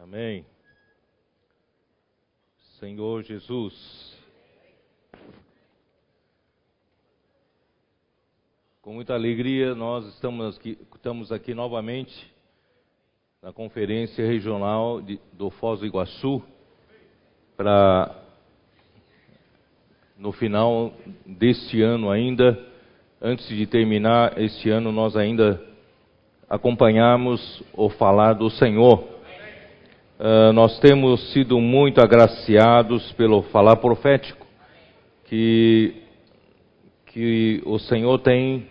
Amém. Senhor Jesus, com muita alegria nós estamos aqui, estamos aqui novamente na Conferência Regional de, do Foz do Iguaçu para no final deste ano ainda, antes de terminar este ano, nós ainda acompanhamos o falar do Senhor. Uh, nós temos sido muito agraciados pelo falar profético que, que o Senhor tem,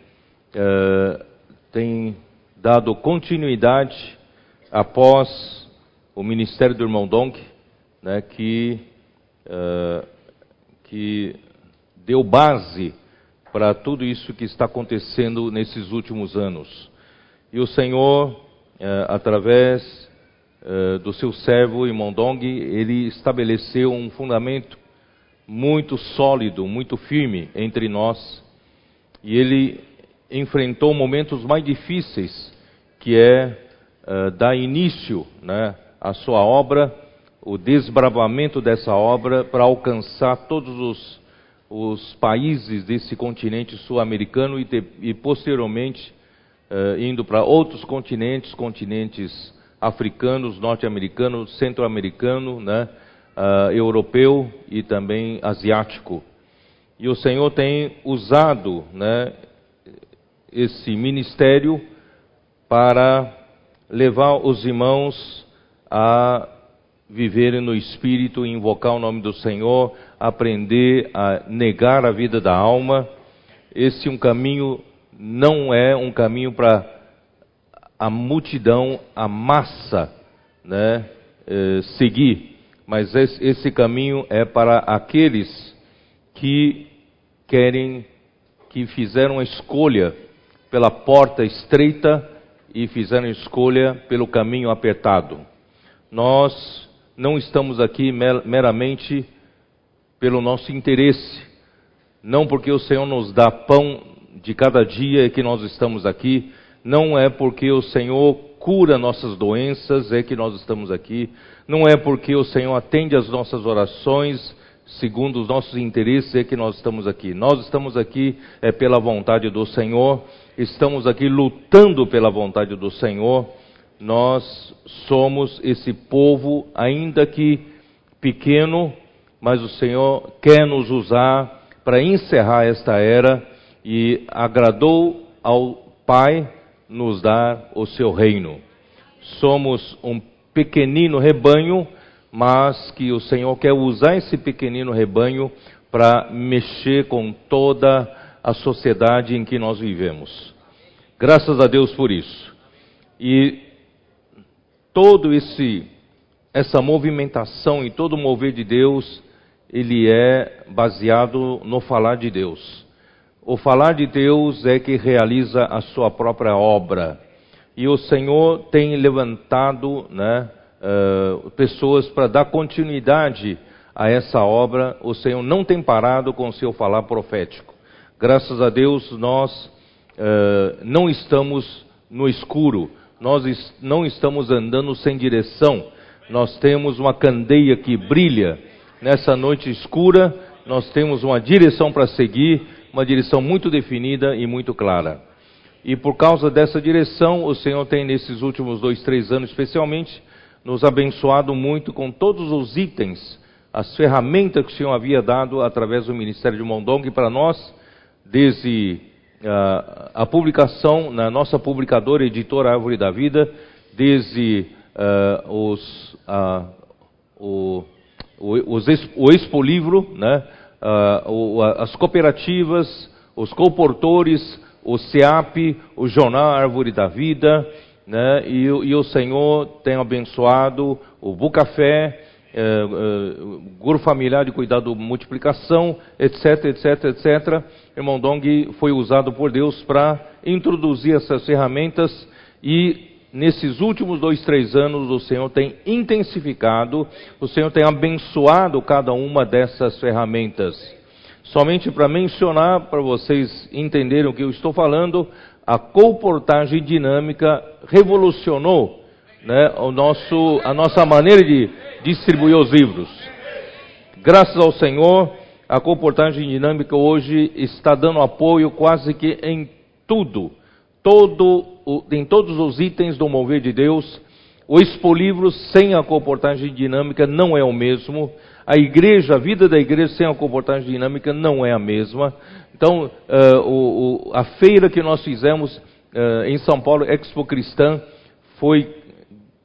uh, tem dado continuidade após o ministério do irmão Donk, né, que, uh, que deu base para tudo isso que está acontecendo nesses últimos anos. E o Senhor, através eh, do seu servo Imondong, ele estabeleceu um fundamento muito sólido, muito firme entre nós. E ele enfrentou momentos mais difíceis, que é uh, dar início né, à sua obra, o desbravamento dessa obra para alcançar todos os, os, países desse continente sul-americano e, e, posteriormente uh, indo para outros continentes, continentes africanos, norte-americanos, centro-americano, né, uh, europeu e também asiático. E o Senhor tem usado né, esse ministério para levar os irmãos a viverem no Espírito, invocar o nome do Senhor, aprender a negar a vida da alma. Esse um caminho não é um caminho para a multidão, a massa, né, eh, seguir. Mas esse, esse caminho é para aqueles que querem, que fizeram a escolha pela porta estreita e fizeram a escolha pelo caminho apertado. Nós não estamos aqui meramente pelo nosso interesse, não porque o Senhor nos dá pão de cada dia que nós estamos aqui, não é porque o Senhor cura nossas doenças é que nós estamos aqui. Não é porque o Senhor atende as nossas orações segundo os nossos interesses é que nós estamos aqui. Nós estamos aqui é pela vontade do Senhor. Estamos aqui lutando pela vontade do Senhor. Nós somos esse povo, ainda que pequeno, mas o Senhor quer nos usar para encerrar esta era e agradou ao Pai nos dar o seu reino. Somos um pequenino rebanho, mas que o Senhor quer usar esse pequenino rebanho para mexer com toda a sociedade em que nós vivemos. Graças a Deus por isso. E todo esse essa movimentação e todo o mover de Deus, ele é baseado no falar de Deus. O falar de Deus é que realiza a sua própria obra. E o Senhor tem levantado né, uh, pessoas para dar continuidade a essa obra. O Senhor não tem parado com o seu falar profético. Graças a Deus, nós uh, não estamos no escuro, nós est não estamos andando sem direção. Nós temos uma candeia que brilha nessa noite escura, nós temos uma direção para seguir uma direção muito definida e muito clara. E por causa dessa direção, o Senhor tem, nesses últimos dois, três anos especialmente, nos abençoado muito com todos os itens, as ferramentas que o Senhor havia dado através do Ministério de Mondong para nós, desde uh, a publicação na nossa publicadora editora Árvore da Vida, desde uh, os, uh, o, o, os, o Expo Livro, né? Uh, as cooperativas, os comportores, o SEAP, o Jornal Árvore da Vida, né? e, e, o Senhor tem abençoado o Bucafé, uh, uh, Grupo Familiar de Cuidado Multiplicação, etc, etc, etc. Irmão Dong foi usado por Deus para introduzir essas ferramentas e nesses últimos dois, três anos, o Senhor tem intensificado, o Senhor tem abençoado cada uma dessas ferramentas. Somente para mencionar, para vocês entenderem o que eu estou falando, a comportagem dinâmica revolucionou né, o nosso, a nossa maneira de distribuir os livros. Graças ao Senhor, a comportagem dinâmica hoje está dando apoio quase que em tudo, todo, em todos os itens do mover de Deus. O Expolivro sem a comportagem dinâmica não é o mesmo. A igreja, a vida da igreja sem a comportagem dinâmica não é a mesma. Então, uh, o, o, a feira que nós fizemos uh, em São Paulo, Expo Cristã, foi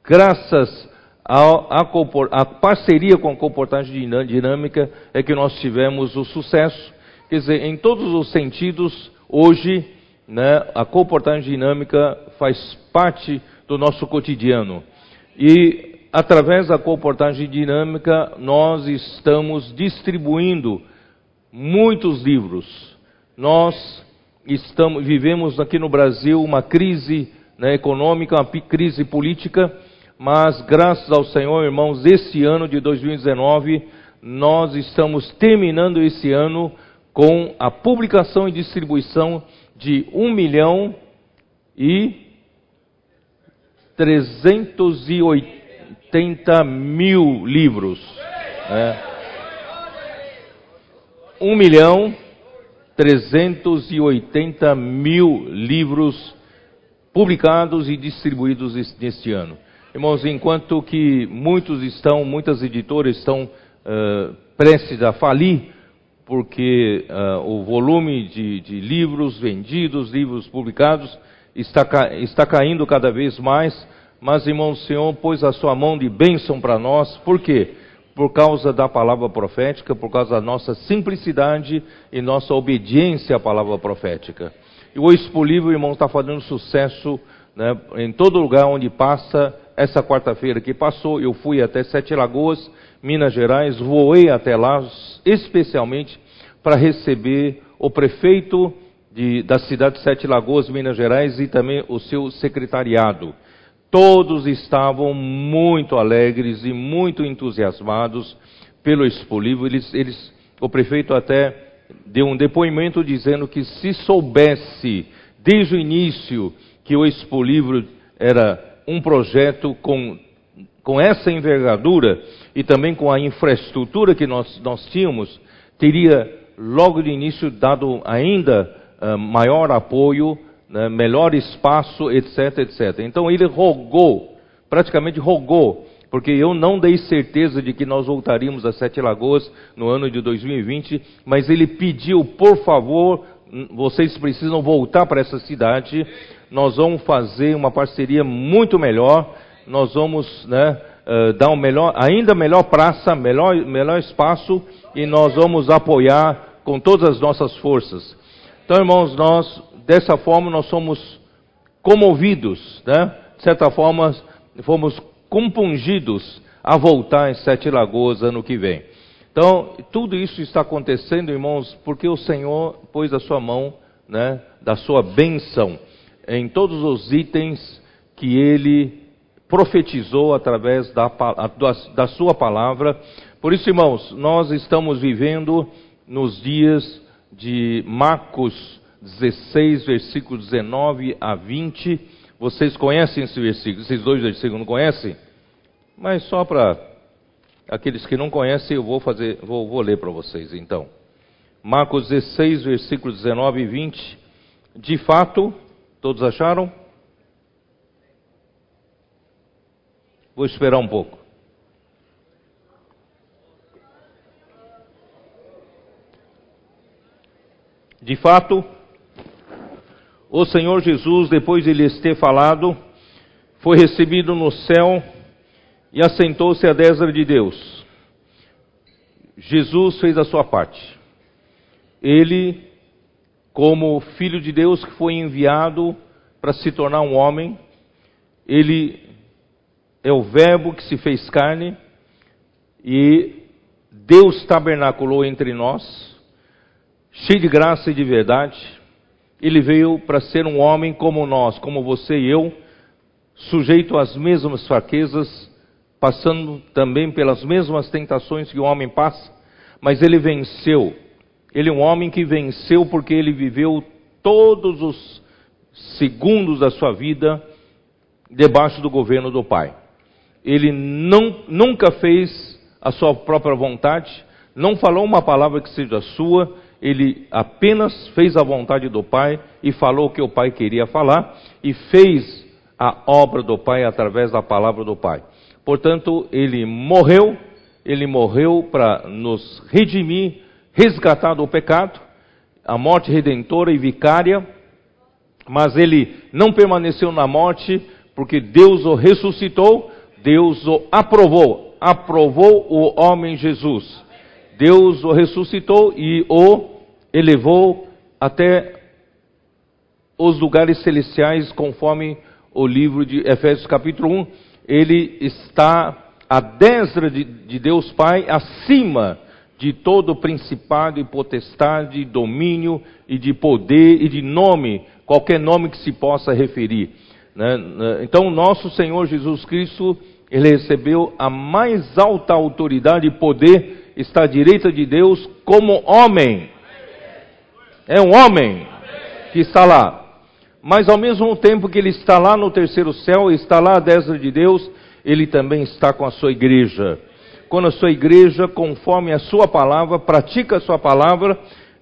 graças à parceria com a comportagem dinâmica é que nós tivemos o sucesso. Quer dizer, em todos os sentidos, hoje, né, a comportagem dinâmica faz parte do nosso cotidiano. E através da comportagem dinâmica, nós estamos distribuindo muitos livros. Nós estamos, vivemos aqui no Brasil uma crise né, econômica, uma crise política mas graças ao Senhor, irmãos, esse ano de 2019, nós estamos terminando esse ano com a publicação e distribuição de 1 milhão e 380 mil livros. Né? 1 milhão 380 mil livros publicados e distribuídos neste ano. Irmãos, enquanto que muitos estão, muitas editoras estão uh, prestes a falir, porque uh, o volume de, de, livros vendidos, livros publicados, está, está caindo cada vez mais, mas, irmãos, o Senhor pôs a sua mão de bênção para nós, por quê? Por causa da palavra profética, por causa da nossa simplicidade e nossa obediência à palavra profética. E o Expo Livro, irmão, está fazendo sucesso né, em todo lugar onde passa, essa quarta-feira que passou, eu fui até Sete Lagoas, Minas Gerais, voei até lá, especialmente para receber o prefeito de, da cidade de Sete Lagoas, Minas Gerais, e também o seu secretariado. Todos estavam muito alegres e muito entusiasmados pelo Expo Livro. Eles, eles, o prefeito até deu um depoimento dizendo que se soubesse desde o início que o Expo Livro era um projeto com, com essa envergadura e também com a infraestrutura que nós, nós tínhamos, teria logo de início dado ainda uh, maior apoio, né, melhor espaço, etc, etc. Então ele rogou, praticamente rogou, porque eu não dei certeza de que nós voltaríamos a Sete Lagoas no ano de 2020, mas ele pediu, por favor, vocês precisam voltar para essa cidade, nós vamos fazer uma parceria muito melhor, nós vamos né, uh, dar um melhor, ainda melhor praça, melhor, melhor espaço e nós vamos apoiar com todas as nossas forças. Então, irmãos, nós, dessa forma, nós somos comovidos, né? De certa forma, fomos compungidos a voltar em Sete Lagoas ano que vem. Então, tudo isso está acontecendo, irmãos, porque o Senhor pôs a sua mão, né, da sua bênção em todos os itens que ele profetizou através da, da sua palavra. Por isso, irmãos, nós estamos vivendo nos dias de Marcos 16, versículo 19 a 20. Vocês conhecem esse versículo? Esses dois versículos não conhecem? Mas só para aqueles que não conhecem, eu vou fazer, vou, vou ler para vocês então. Marcos 16, versículo 19 e 20. De fato, Todos acharam? Vou esperar um pouco. De fato, o Senhor Jesus, depois de lhes ter falado, foi recebido no céu e assentou-se à destra de Deus. Jesus fez a sua parte. Ele como filho de Deus que foi enviado para se tornar um homem. Ele é o Verbo que se fez carne e Deus tabernaculou entre nós, cheio de graça e de verdade. Ele veio para ser um homem como nós, como você e eu, sujeito às mesmas fraquezas, passando também pelas mesmas tentações que o homem passa, mas ele venceu ele é um homem que venceu porque ele viveu todos os segundos da sua vida debaixo do governo do Pai. Ele não, nunca fez a sua própria vontade, não falou uma palavra que seja sua, ele apenas fez a vontade do Pai e falou o que o Pai queria falar e fez a obra do Pai através da palavra do Pai. Portanto, ele morreu, ele morreu para nos redimir, resgatar do pecado, a morte redentora e vicária, mas ele não permaneceu na morte porque Deus o ressuscitou, Deus o aprovou, aprovou o homem Jesus. Deus o ressuscitou e o elevou até os lugares celestiais, conforme o livro de Efésios capítulo 1. Ele está à destra de, de Deus Pai, acima de todo principado e potestade, domínio e de poder e de nome, qualquer nome que se possa referir. Né? Então, nosso Senhor Jesus Cristo, ele recebeu a mais alta autoridade e poder, está à direita de Deus como homem. É um homem que está lá. Mas ao mesmo tempo que ele está lá no terceiro céu, está lá à destra de Deus, ele também está com a sua igreja. Quando a sua igreja, conforme a sua palavra, pratica a sua palavra,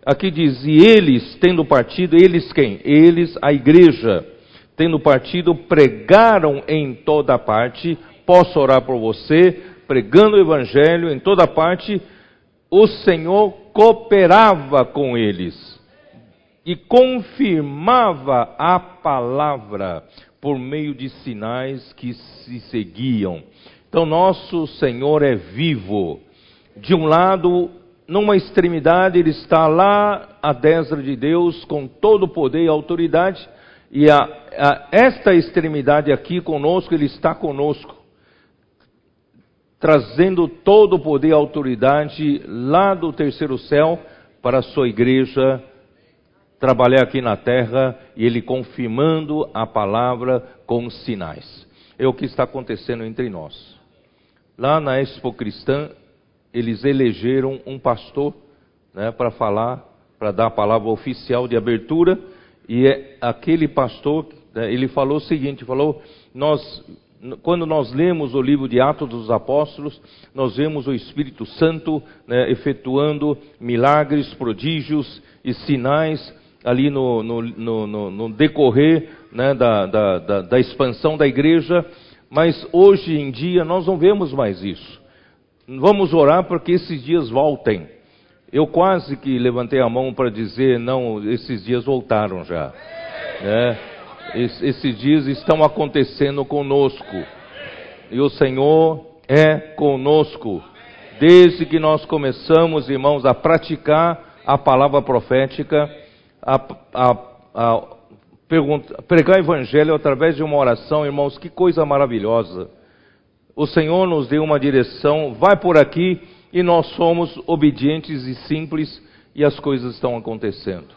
aqui diz, e eles, tendo partido, eles quem? Eles, a igreja tendo partido, pregaram em toda parte. Posso orar por você, pregando o evangelho em toda parte. O Senhor cooperava com eles e confirmava a palavra por meio de sinais que se seguiam. Então, nosso Senhor é vivo. De um lado, numa extremidade, ele está lá à destra de Deus, com todo o poder e autoridade e a, a, esta extremidade aqui conosco, Ele está conosco, trazendo todo o poder e autoridade lá do terceiro céu para a sua igreja trabalhar aqui na terra e Ele confirmando a palavra com sinais. É o que está acontecendo entre nós. Lá na Expo Cristã, eles elegeram um pastor né, para falar, para dar a palavra oficial de abertura e é aquele pastor, né, ele falou o seguinte, falou, nós, quando nós lemos o livro de Atos dos Apóstolos, nós vemos o Espírito Santo né, efetuando milagres, prodígios e sinais ali no, no, no, no decorrer né, da, da, da, da expansão da igreja, mas hoje em dia nós não vemos mais isso. Vamos orar para que esses dias voltem. Eu quase que levantei a mão para dizer, não, esses dias voltaram já. Né? Es, esses dias estão acontecendo conosco. E o Senhor é conosco. Desde que nós começamos, irmãos, a praticar a palavra profética, a, a, a pregar o evangelho através de uma oração, irmãos, que coisa maravilhosa. O Senhor nos deu uma direção, vai por aqui e nós somos obedientes e simples e as coisas estão acontecendo.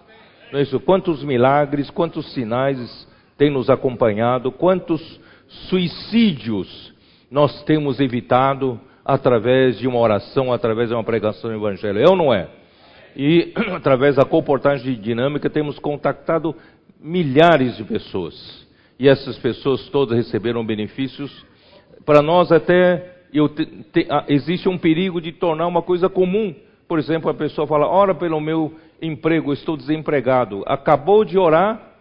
Não é isso? Quantos milagres, quantos sinais têm nos acompanhado, quantos suicídios nós temos evitado através de uma oração, através de uma pregação do Evangelho. É ou não é? E através da comportagem dinâmica temos contactado milhares de pessoas. E essas pessoas todas receberam benefícios. Para nós até te, te, existe um perigo de tornar uma coisa comum. Por exemplo, a pessoa fala: ora pelo meu emprego, estou desempregado. Acabou de orar,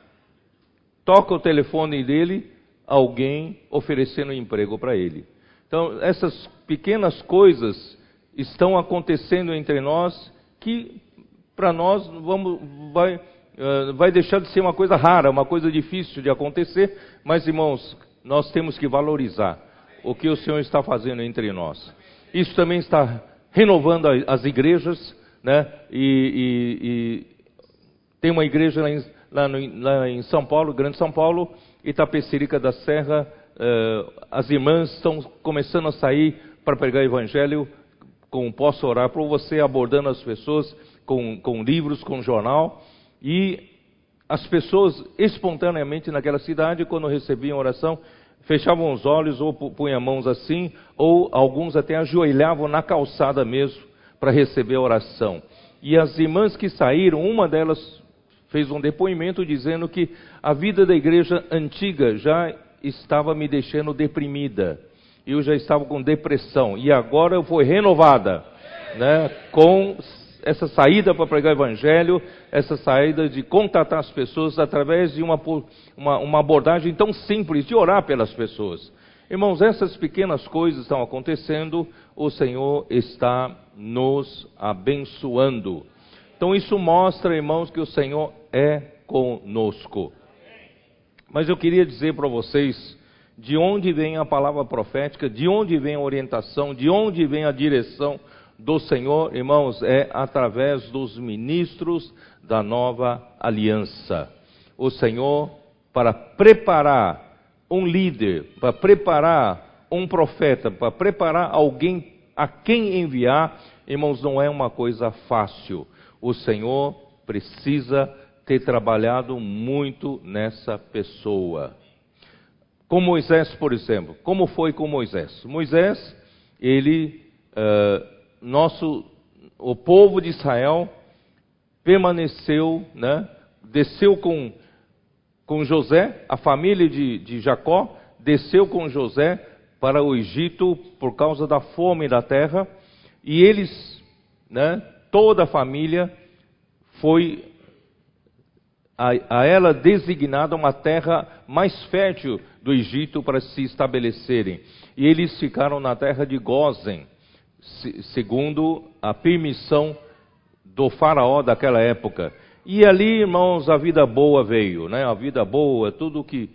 toca o telefone dele, alguém oferecendo emprego para ele. Então, essas pequenas coisas estão acontecendo entre nós que para nós vamos, vai, uh, vai deixar de ser uma coisa rara, uma coisa difícil de acontecer, mas irmãos, nós temos que valorizar o que o Senhor está fazendo entre nós. Isso também está renovando as igrejas, né? E, e, e tem uma igreja lá no, lá em, São Paulo, Grande São Paulo, Itapecerica da Serra, uh, as irmãs estão começando a sair para pregar evangelho, com posso orar por você, abordando as pessoas com, com livros, com jornal, e as pessoas espontaneamente naquela cidade, quando recebiam oração, fechavam os olhos ou punham mãos assim, ou alguns até ajoelhavam na calçada mesmo para receber a oração. E as irmãs que saíram, uma delas fez um depoimento dizendo que a vida da igreja antiga já estava me deixando deprimida. Eu já estava com depressão e agora eu fui renovada, né, com essa saída para pregar o evangelho, essa saída de contatar as pessoas através de uma, uma, uma abordagem tão simples de orar pelas pessoas. Irmãos, essas pequenas coisas estão acontecendo, o Senhor está nos abençoando. Então isso mostra, irmãos, que o Senhor é conosco. Mas eu queria dizer para vocês de onde vem a palavra profética, de onde vem a orientação, de onde vem a direção do Senhor, irmãos, é através dos ministros da nova aliança. O Senhor, para preparar um líder, para preparar um profeta, para preparar alguém a quem enviar, irmãos, não é uma coisa fácil. O Senhor precisa ter trabalhado muito nessa pessoa. Com Moisés, por exemplo, como foi com Moisés? Moisés, ele, uh, nosso, o povo de Israel permaneceu, né, desceu com com José, a família de, de Jacó desceu com José para o Egito por causa da fome da terra, e eles, né, toda a família, foi a, a, ela designada uma terra mais fértil do Egito para se estabelecerem. E eles ficaram na terra de Gozen, segundo a permissão do faraó daquela época. E ali, irmãos, a vida boa veio, né? A vida boa, tudo que,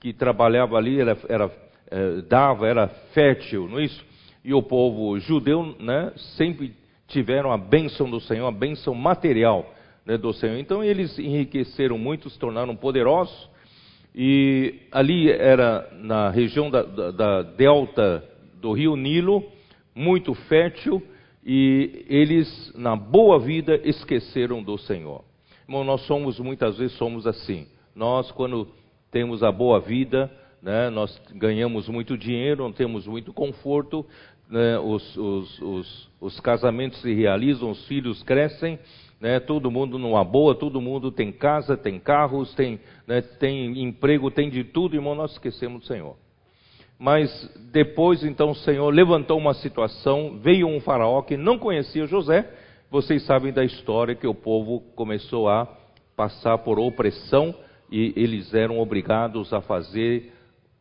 que trabalhava ali era, era é, dava, era fértil, não é isso? E o povo judeu, né? Sempre tiveram a bênção do Senhor, a bênção material né, do Senhor. Então eles enriqueceram muito, se tornaram poderosos. E ali era na região da, da, da delta do rio Nilo, muito fértil, e eles, na boa vida, esqueceram do Senhor. Irmão, nós somos, muitas vezes, somos assim. Nós, quando temos a boa vida, né, nós ganhamos muito dinheiro, não temos muito conforto, né, os, os, os, os, casamentos se realizam, os filhos crescem, né, todo mundo numa boa, todo mundo tem casa, tem carros, tem, né, tem emprego, tem de tudo, irmão, nós esquecemos do Senhor. Mas depois, então, o Senhor levantou uma situação, veio um faraó que não conhecia José, vocês sabem da história que o povo começou a passar por opressão e eles eram obrigados a fazer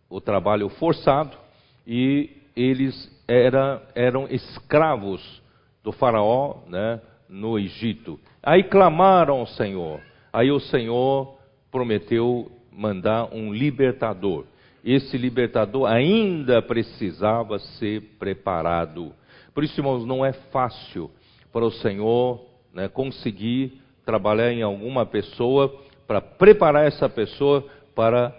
o trabalho forçado e eles era, eram escravos do faraó né, no Egito. Aí clamaram ao Senhor. Aí o Senhor prometeu mandar um libertador. Esse libertador ainda precisava ser preparado. Por isso, irmãos, não é fácil para o Senhor né, conseguir trabalhar em alguma pessoa, para preparar essa pessoa para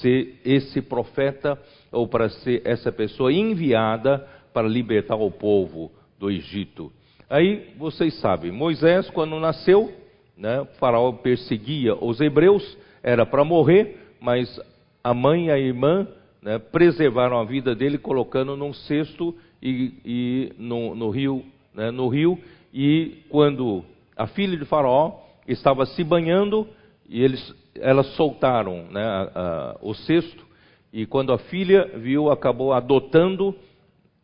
ser esse profeta ou para ser essa pessoa enviada para libertar o povo do Egito. Aí vocês sabem, Moisés, quando nasceu, né, faraó perseguia os hebreus, era para morrer, mas a mãe e a irmã né, preservaram a vida dele colocando num cesto e, e no, no rio né, no rio, e quando a filha de Faraó estava se banhando, e eles, elas soltaram né, a, a, o cesto, e quando a filha viu, acabou adotando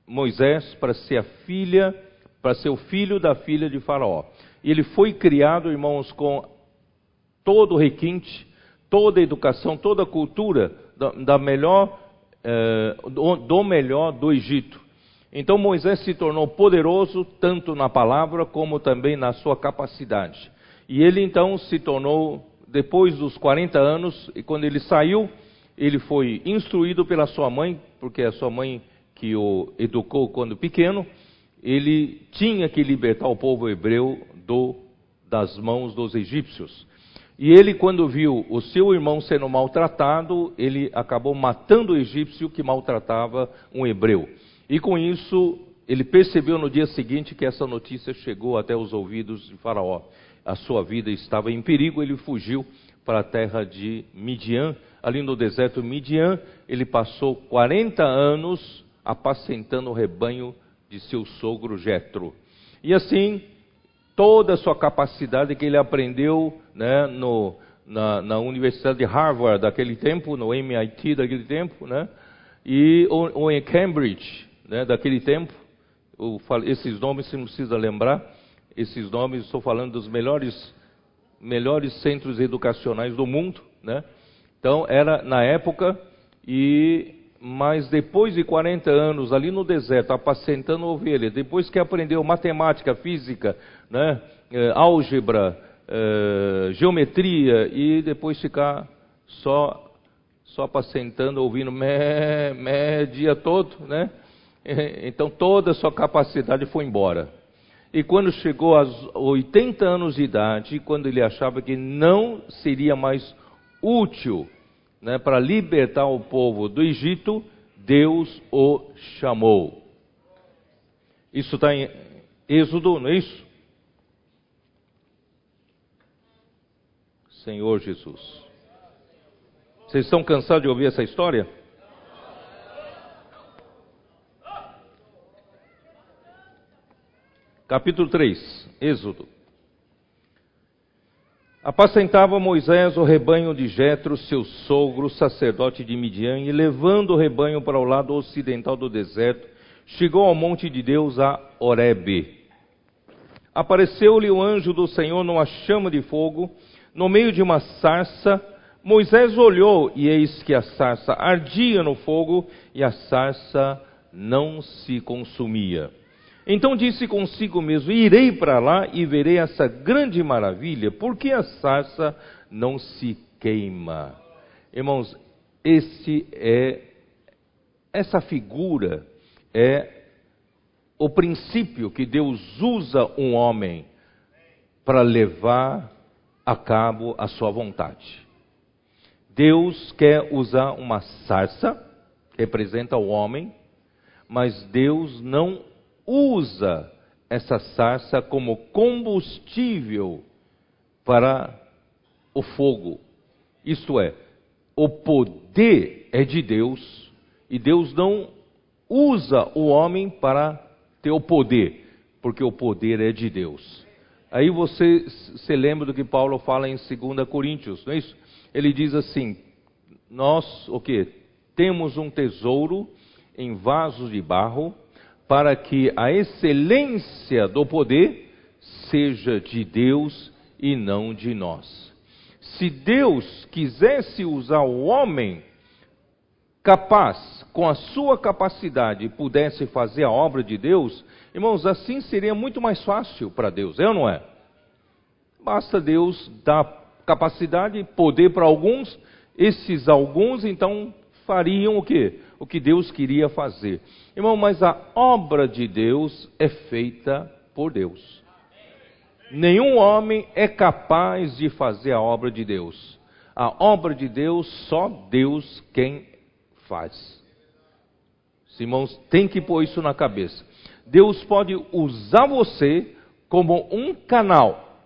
Moisés para ser a filha, para ser o filho da filha de Faraó. E ele foi criado, irmãos, com todo o requinte, toda a educação, toda a cultura da, da melhor, eh, do, do melhor do Egito. Então Moisés se tornou poderoso tanto na palavra como também na sua capacidade. E ele então se tornou, depois dos 40 anos, e quando ele saiu, ele foi instruído pela sua mãe, porque a sua mãe que o educou quando pequeno, ele tinha que libertar o povo hebreu do, das mãos dos egípcios. E ele, quando viu o seu irmão sendo maltratado, ele acabou matando o egípcio que maltratava um hebreu. E com isso, ele percebeu no dia seguinte que essa notícia chegou até os ouvidos de Faraó. A sua vida estava em perigo, ele fugiu para a terra de Midian. Ali no deserto Midian, ele passou 40 anos apacentando o rebanho de seu sogro Jetro. E assim, toda a sua capacidade que ele aprendeu né, no, na, na Universidade de Harvard daquele tempo, no MIT daquele tempo, né? E ou, ou em Cambridge, né? Daquele tempo. esses nomes você não precisa lembrar. Esses nomes estou falando dos melhores melhores centros educacionais do mundo, né? Então era na época e mas depois de 40 anos ali no deserto, apacentando ovelhas, depois que aprendeu matemática, física, né, é, álgebra, é, geometria, e depois ficar só só apacentando, ouvindo mé, mé, dia todo, né? Então toda a sua capacidade foi embora. E quando chegou aos 80 anos de idade, quando ele achava que não seria mais útil né, para libertar o povo do Egito, Deus o chamou. Isso está em Êxodo, não é isso? Senhor Jesus. Vocês estão cansados de ouvir essa história? Capítulo 3, Êxodo. Apacentava Moisés o rebanho de Jetro, seu sogro, sacerdote de Midian, e levando o rebanho para o lado ocidental do deserto, chegou ao monte de Deus a Horebe. Apareceu-lhe o anjo do Senhor numa chama de fogo, no meio de uma sarça. Moisés olhou, e eis que a sarça ardia no fogo, e a sarça não se consumia. Então disse consigo mesmo: Irei para lá e verei essa grande maravilha, porque a sarça não se queima. Irmãos, esse é essa figura é o princípio que Deus usa um homem para levar a cabo a sua vontade. Deus quer usar uma sarça, representa o homem, mas Deus não usa essa sarça como combustível para o fogo. Isto é, o poder é de Deus e Deus não usa o homem para ter o poder, porque o poder é de Deus. Aí você se lembra do que Paulo fala em 2 Coríntios, não é isso? Ele diz assim: Nós, o que? Temos um tesouro em vasos de barro para que a excelência do poder seja de Deus e não de nós. Se Deus quisesse usar o homem capaz, com a sua capacidade, pudesse fazer a obra de Deus, irmãos, assim seria muito mais fácil para Deus, é ou não é? Basta Deus dar capacidade, poder para alguns, esses alguns então fariam o que? O que Deus queria fazer. Irmão, mas a obra de Deus é feita por Deus. Nenhum homem é capaz de fazer a obra de Deus. A obra de Deus, só Deus quem faz. Irmãos, tem que pôr isso na cabeça. Deus pode usar você como um canal,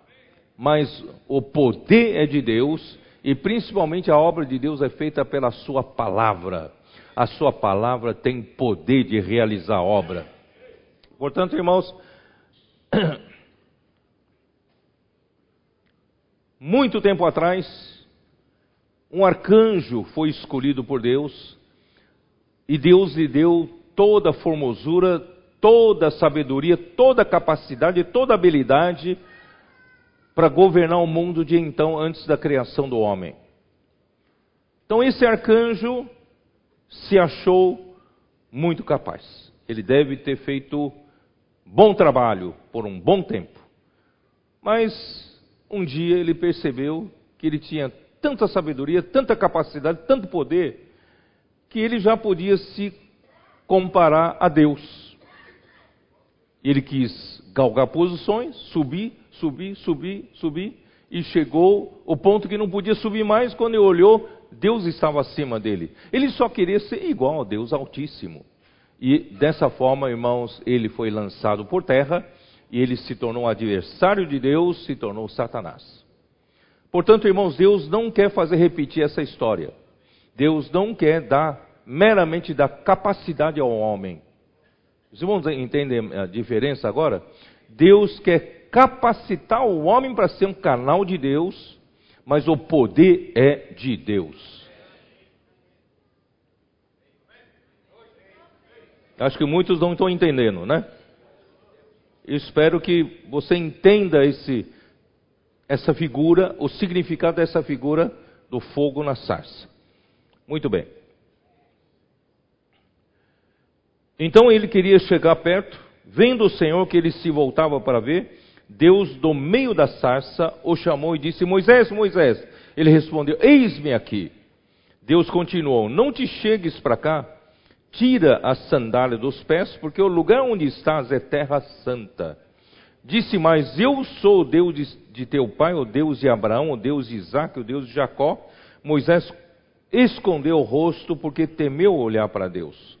mas o poder é de Deus e principalmente a obra de Deus é feita pela Sua palavra a sua palavra tem poder de realizar obra. Portanto, irmãos, muito tempo atrás, um arcanjo foi escolhido por Deus e Deus lhe deu toda a formosura, toda a sabedoria, toda a capacidade, toda a habilidade para governar o mundo de então, antes da criação do homem. Então, esse arcanjo se achou muito capaz. Ele deve ter feito bom trabalho por um bom tempo. Mas um dia ele percebeu que ele tinha tanta sabedoria, tanta capacidade, tanto poder, que ele já podia se comparar a Deus. Ele quis galgar posições, subir, subir, subir, subir, e chegou o ponto que não podia subir mais quando ele olhou, Deus estava acima dele. Ele só queria ser igual a Deus Altíssimo. E dessa forma, irmãos, ele foi lançado por terra e ele se tornou adversário de Deus, se tornou Satanás. Portanto, irmãos, Deus não quer fazer repetir essa história. Deus não quer dar meramente dar capacidade ao homem. Os irmãos entendem a diferença agora? Deus quer capacitar o homem para ser um canal de Deus mas o poder é de Deus. Acho que muitos não estão entendendo, né? espero que você entenda esse, essa figura, o significado dessa figura do fogo na sarça. Muito bem. Então ele queria chegar perto, vendo o Senhor que ele se voltava para ver, Deus do meio da sarça o chamou e disse: Moisés, Moisés. Ele respondeu: Eis-me aqui. Deus continuou: Não te chegues para cá, tira a sandália dos pés, porque o lugar onde estás é terra santa. Disse mais: Eu sou o Deus de, de teu pai, o Deus de Abraão, o Deus de Isaac, o Deus de Jacó. Moisés escondeu o rosto porque temeu olhar para Deus.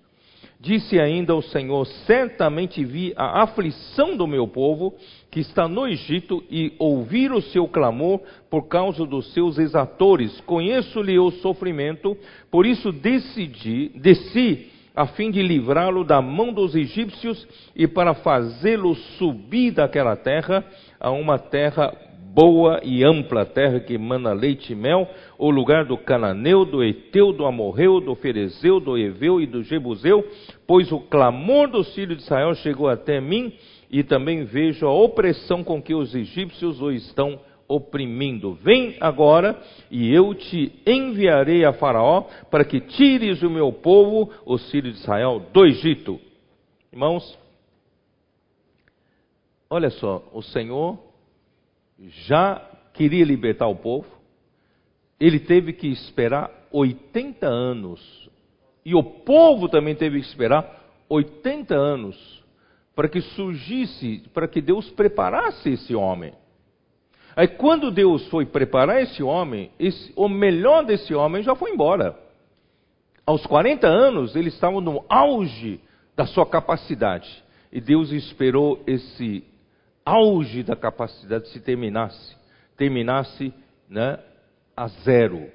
Disse ainda o Senhor: Certamente vi a aflição do meu povo que está no Egito e ouvir o seu clamor por causa dos seus exatores. Conheço-lhe o sofrimento, por isso decidi, desci a fim de livrá-lo da mão dos egípcios e para fazê-lo subir daquela terra a uma terra boa e ampla, terra que emana leite e mel, o lugar do cananeu, do eteu, do amorreu, do ferezeu, do eveu e do jebuseu, pois o clamor dos filhos de Israel chegou até mim e também vejo a opressão com que os egípcios o estão oprimindo. Vem agora e eu te enviarei a Faraó para que tires o meu povo, os filhos de Israel, do Egito. Irmãos, olha só, o Senhor já queria libertar o povo, ele teve que esperar 80 anos, e o povo também teve que esperar 80 anos para que surgisse, para que Deus preparasse esse homem. Aí quando Deus foi preparar esse homem, esse, o melhor desse homem já foi embora. Aos 40 anos, ele estava no auge da sua capacidade. E Deus esperou esse auge da capacidade se terminasse. Terminasse né, a zero.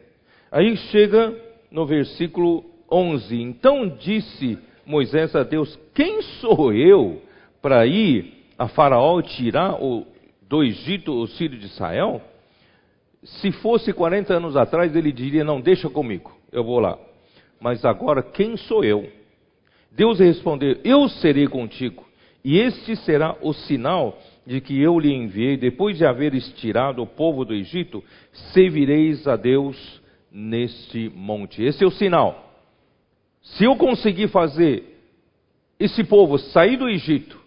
Aí chega no versículo 11. Então disse Moisés a Deus: Quem sou eu para ir a Faraó tirar o, do Egito, o filho de Israel, se fosse 40 anos atrás, ele diria: Não, deixa comigo, eu vou lá. Mas agora, quem sou eu? Deus respondeu: Eu serei contigo, e este será o sinal de que eu lhe enviei. Depois de haver estirado o povo do Egito, servireis a Deus neste monte. Esse é o sinal. Se eu conseguir fazer esse povo sair do Egito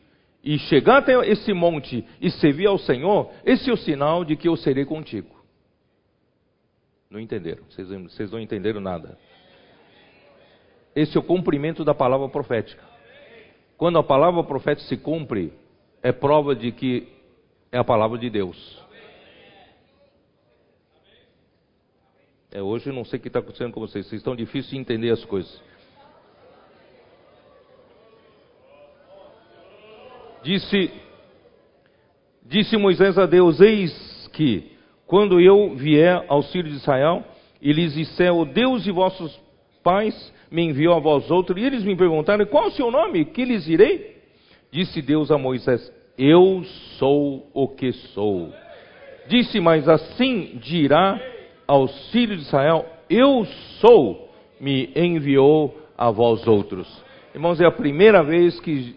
e chegar até esse monte e servir ao Senhor, esse é o sinal de que eu serei contigo. Não entenderam? Vocês, vocês não entenderam nada. Esse é o cumprimento da palavra profética. Quando a palavra profética se cumpre, é prova de que é a palavra de Deus. É, hoje eu não sei o que está acontecendo com vocês. Vocês estão difíceis de entender as coisas. Disse, disse Moisés a Deus: Eis que, quando eu vier aos filhos de Israel, e lhes disser: O Deus de vossos pais me enviou a vós outros, e eles me perguntaram: Qual o seu nome? Que lhes direi? Disse Deus a Moisés: Eu sou o que sou. Disse, mas assim dirá aos filhos de Israel: Eu sou, me enviou a vós outros. Irmãos, é a primeira vez que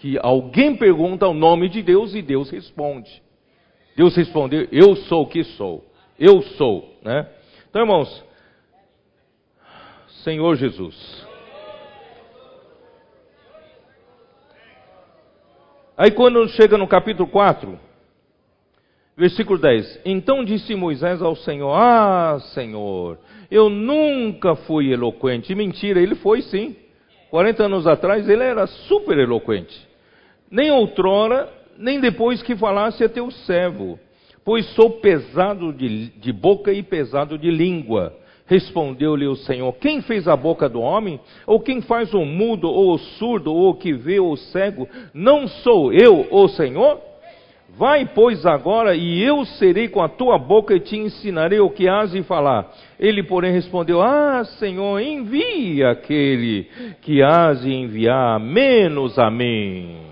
que alguém pergunta o nome de Deus e Deus responde. Deus respondeu: Eu sou o que sou. Eu sou, né? Então, irmãos, Senhor Jesus. Aí quando chega no capítulo 4, versículo 10: Então disse Moisés ao Senhor: Ah, Senhor, eu nunca fui eloquente. Mentira, ele foi sim. 40 anos atrás ele era super eloquente nem outrora, nem depois que falasse a teu servo, pois sou pesado de, de boca e pesado de língua. Respondeu-lhe o Senhor: Quem fez a boca do homem? Ou quem faz o mudo, ou o surdo, ou o que vê, ou o cego? Não sou eu, o Senhor? Vai, pois, agora, e eu serei com a tua boca e te ensinarei o que has de falar. Ele, porém, respondeu: Ah, Senhor, envia aquele que has de enviar, menos a mim.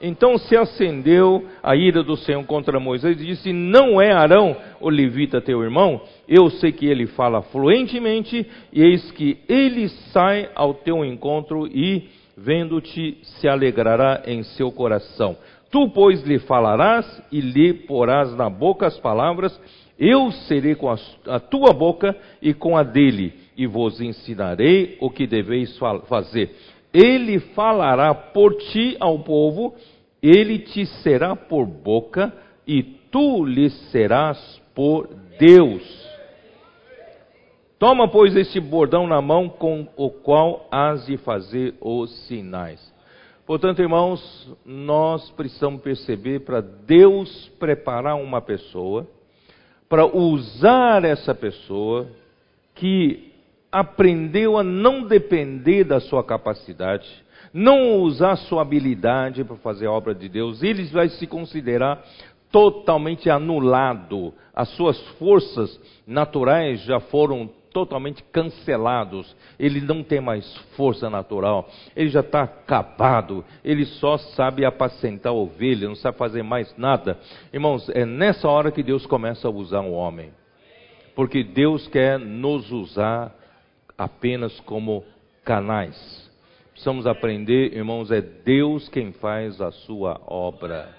Então se acendeu a ira do Senhor contra Moisés e disse: Não é Arão o levita teu irmão? Eu sei que ele fala fluentemente, e eis que ele sai ao teu encontro e, vendo-te, se alegrará em seu coração. Tu, pois, lhe falarás e lhe porás na boca as palavras, eu serei com a, a tua boca e com a dele, e vos ensinarei o que deveis fazer. Ele falará por ti ao povo, ele te será por boca, e tu lhe serás por Deus. Toma, pois, este bordão na mão com o qual has de fazer os sinais. Portanto, irmãos, nós precisamos perceber para Deus preparar uma pessoa, para usar essa pessoa que aprendeu a não depender da sua capacidade, não usar sua habilidade para fazer a obra de Deus, ele vai se considerar totalmente anulado. As suas forças naturais já foram totalmente cancelados. Ele não tem mais força natural. Ele já está acabado. Ele só sabe apacentar ovelha, não sabe fazer mais nada. Irmãos, é nessa hora que Deus começa a usar o homem. Porque Deus quer nos usar apenas como canais. Precisamos aprender, irmãos, é Deus quem faz a sua obra.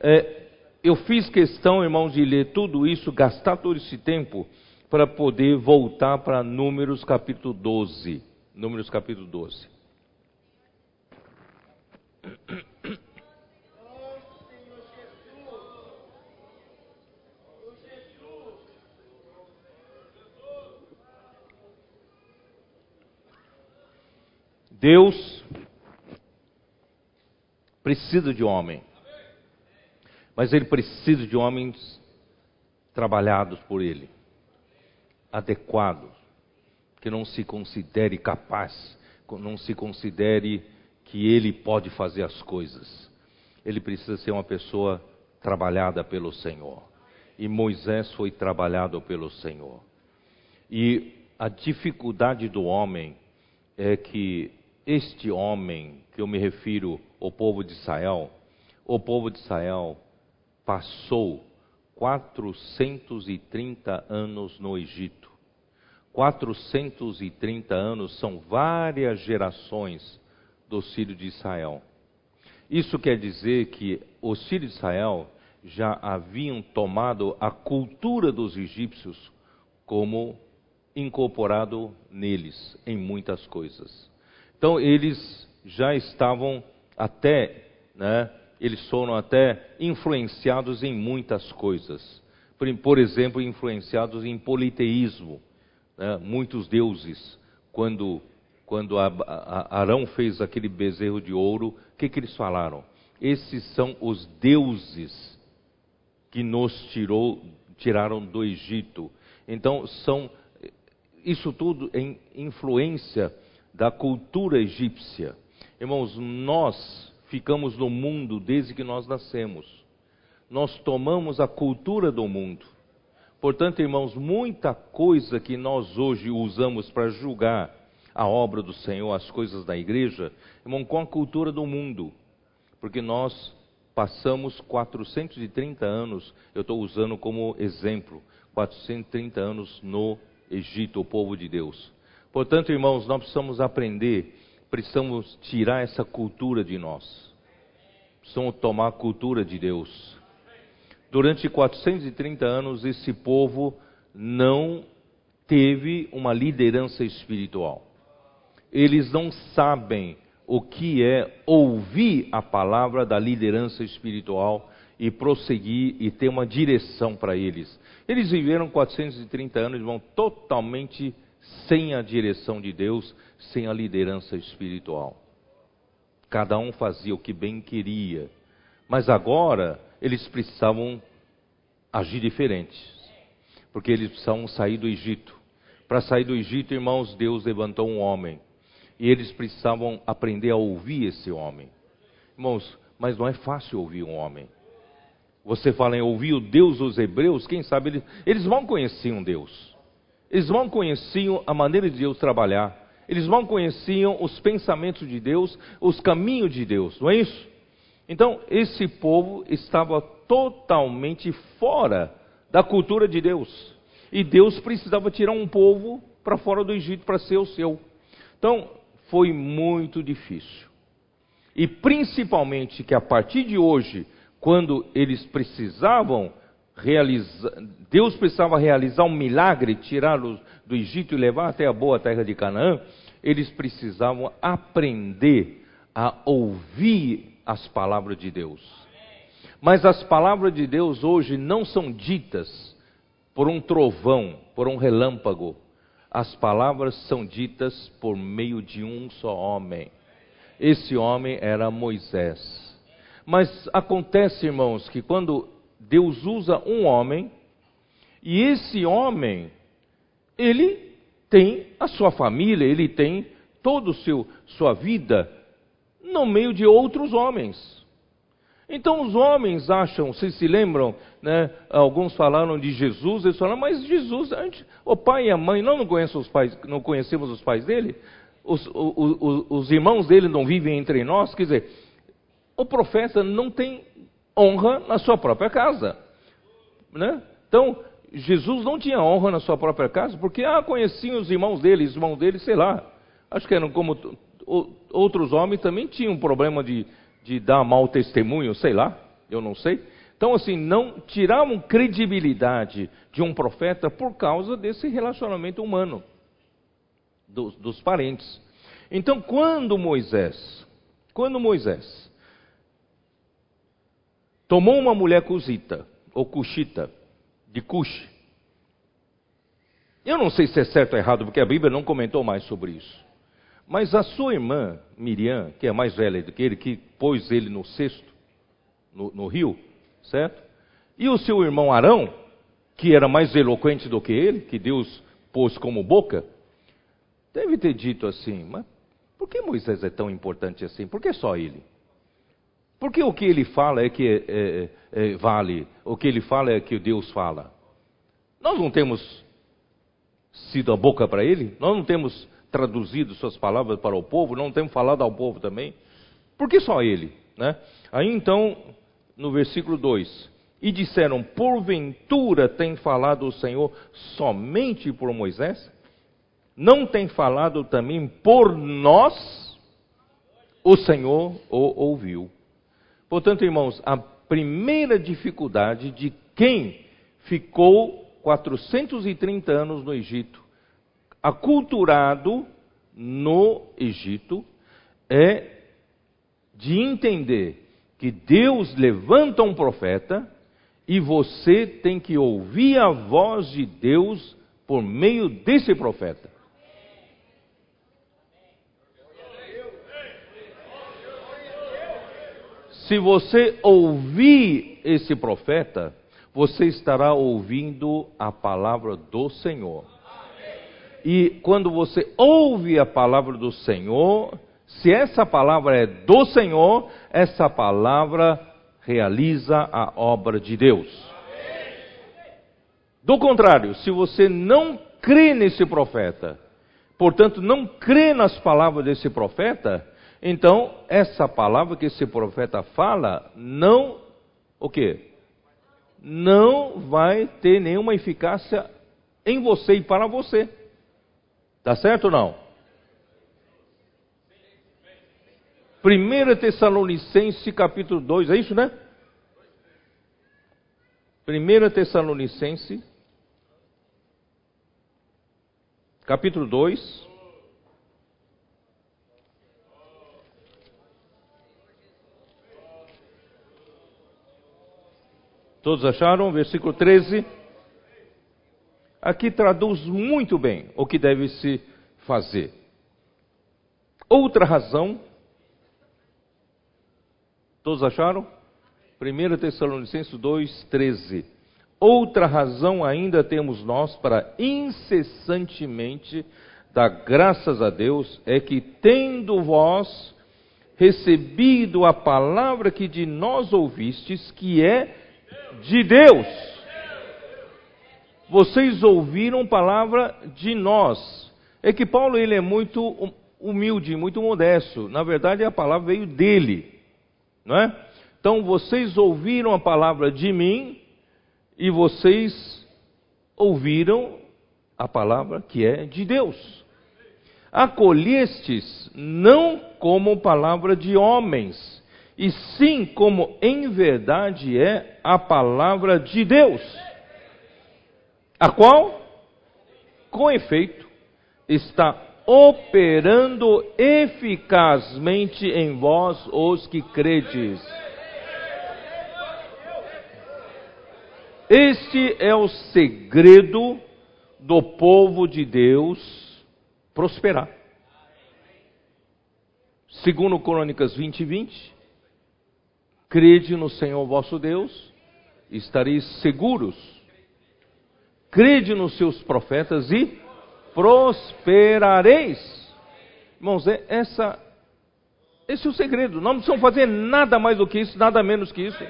É, eu fiz questão, irmãos, de ler tudo isso, gastar todo esse tempo para poder voltar para Números capítulo 12. Números capítulo 12. Deus precisa de homem, mas ele precisa de homens trabalhados por ele, adequados, que não se considere capaz, não se considere que ele pode fazer as coisas. Ele precisa ser uma pessoa trabalhada pelo Senhor. E Moisés foi trabalhado pelo Senhor. E a dificuldade do homem é que este homem, que eu me refiro ao povo de Israel, o povo de Israel passou 430 anos no Egito. 430 anos são várias gerações do Sírio de Israel. Isso quer dizer que os sírios de Israel já haviam tomado a cultura dos egípcios como incorporado neles em muitas coisas. Então eles já estavam até, né, eles foram até influenciados em muitas coisas. Por, por exemplo, influenciados em politeísmo. Né, muitos deuses, quando, quando a, a, Arão fez aquele bezerro de ouro, o que, que eles falaram? Esses são os deuses que nos tirou, tiraram do Egito. Então, são isso tudo em influência da cultura egípcia. Irmãos, nós ficamos no mundo desde que nós nascemos. Nós tomamos a cultura do mundo. Portanto, irmãos, muita coisa que nós hoje usamos para julgar a obra do Senhor, as coisas da igreja, irmão, com a cultura do mundo. Porque nós passamos 430 anos, eu estou usando como exemplo, 430 anos no Egito, o povo de Deus. Portanto, irmãos, nós precisamos aprender, precisamos tirar essa cultura de nós. Precisamos tomar a cultura de Deus. Durante 430 anos, esse povo não teve uma liderança espiritual. Eles não sabem o que é ouvir a palavra da liderança espiritual e prosseguir e ter uma direção para eles. Eles viveram 430 anos, irmão, totalmente sem a direção de Deus, sem a liderança espiritual. Cada um fazia o que bem queria. Mas agora eles precisavam agir diferente. Porque eles precisavam sair do Egito. Para sair do Egito, irmãos, Deus levantou um homem. E eles precisavam aprender a ouvir esse homem. Irmãos, mas não é fácil ouvir um homem. Você fala em ouvir o Deus dos hebreus, quem sabe eles, eles vão conhecer um Deus. Eles não conheciam a maneira de Deus trabalhar. Eles não conheciam os pensamentos de Deus, os caminhos de Deus, não é isso? Então, esse povo estava totalmente fora da cultura de Deus. E Deus precisava tirar um povo para fora do Egito para ser o seu. Então, foi muito difícil. E principalmente que a partir de hoje, quando eles precisavam realizar, Deus precisava realizar um milagre, tirá-los do Egito e levar até a boa terra de Canaã, eles precisavam aprender a ouvir as palavras de Deus. Mas as palavras de Deus hoje não são ditas por um trovão, por um relâmpago. As palavras são ditas por meio de um só homem. Esse homem era Moisés. Mas acontece, irmãos, que quando Deus usa um homem, e esse homem, ele tem a sua família, ele tem toda a sua vida no meio de outros homens. Então os homens acham, vocês se lembram, né, alguns falaram de Jesus, eles falaram, mas Jesus, antes, o pai e a mãe, não, não, os pais, não conhecemos os pais dele? Os, os, os irmãos dele não vivem entre nós? Quer dizer, o profeta não tem honra na sua própria casa. Né? Então, Jesus não tinha honra na sua própria casa, porque, ah, conheciam os irmãos dele, os irmãos dele, sei lá, acho que eram como outros homens também tinham um problema de de dar mau testemunho, sei lá, eu não sei. Então, assim, não tiravam credibilidade de um profeta por causa desse relacionamento humano dos, dos parentes. Então, quando Moisés, quando Moisés tomou uma mulher cusita, ou cuxita, de Cush, eu não sei se é certo ou errado, porque a Bíblia não comentou mais sobre isso. Mas a sua irmã, Miriam, que é mais velha do que ele, que pôs ele no cesto, no, no rio, certo? E o seu irmão Arão, que era mais eloquente do que ele, que Deus pôs como boca, deve ter dito assim: mas por que Moisés é tão importante assim? Por que só ele? Porque o que ele fala é que é, é, é, vale, o que ele fala é que Deus fala. Nós não temos sido a boca para ele, nós não temos traduzido suas palavras para o povo, não temos falado ao povo também. Por que só ele? Né? Aí então, no versículo 2: E disseram: Porventura tem falado o Senhor somente por Moisés? Não tem falado também por nós? O Senhor o ouviu. Portanto, irmãos, a primeira dificuldade de quem ficou 430 anos no Egito aculturado no Egito é de entender que Deus levanta um profeta e você tem que ouvir a voz de Deus por meio desse profeta. Se você ouvir esse profeta, você estará ouvindo a palavra do Senhor. E quando você ouve a palavra do Senhor, se essa palavra é do Senhor, essa palavra realiza a obra de Deus. Do contrário, se você não crê nesse profeta, portanto não crê nas palavras desse profeta, então essa palavra que esse profeta fala não o quê? Não vai ter nenhuma eficácia em você e para você. Tá certo ou não? 1 Tessalonicense capítulo 2, é isso, né? 1 Tessalonicense capítulo 2. Todos acharam? Versículo 13 aqui traduz muito bem o que deve se fazer. Outra razão, todos acharam? 1 Tessalonicenses 2, 13. Outra razão ainda temos nós para incessantemente dar graças a Deus é que, tendo vós recebido a palavra que de nós ouvistes, que é de Deus, vocês ouviram palavra de nós. É que Paulo ele é muito hum, humilde, muito modesto. Na verdade, a palavra veio dele, não é? Então vocês ouviram a palavra de mim e vocês ouviram a palavra que é de Deus. Acolhestes não como palavra de homens, e sim como em verdade é a palavra de Deus, a qual, com efeito, está operando eficazmente em vós os que credes. Este é o segredo do povo de Deus prosperar. Segundo Crônicas 20 e 20, crede no Senhor vosso Deus, estareis seguros. Crede nos seus profetas e prosperareis. Irmãos, é essa, esse é o segredo. Não precisamos fazer nada mais do que isso, nada menos que isso.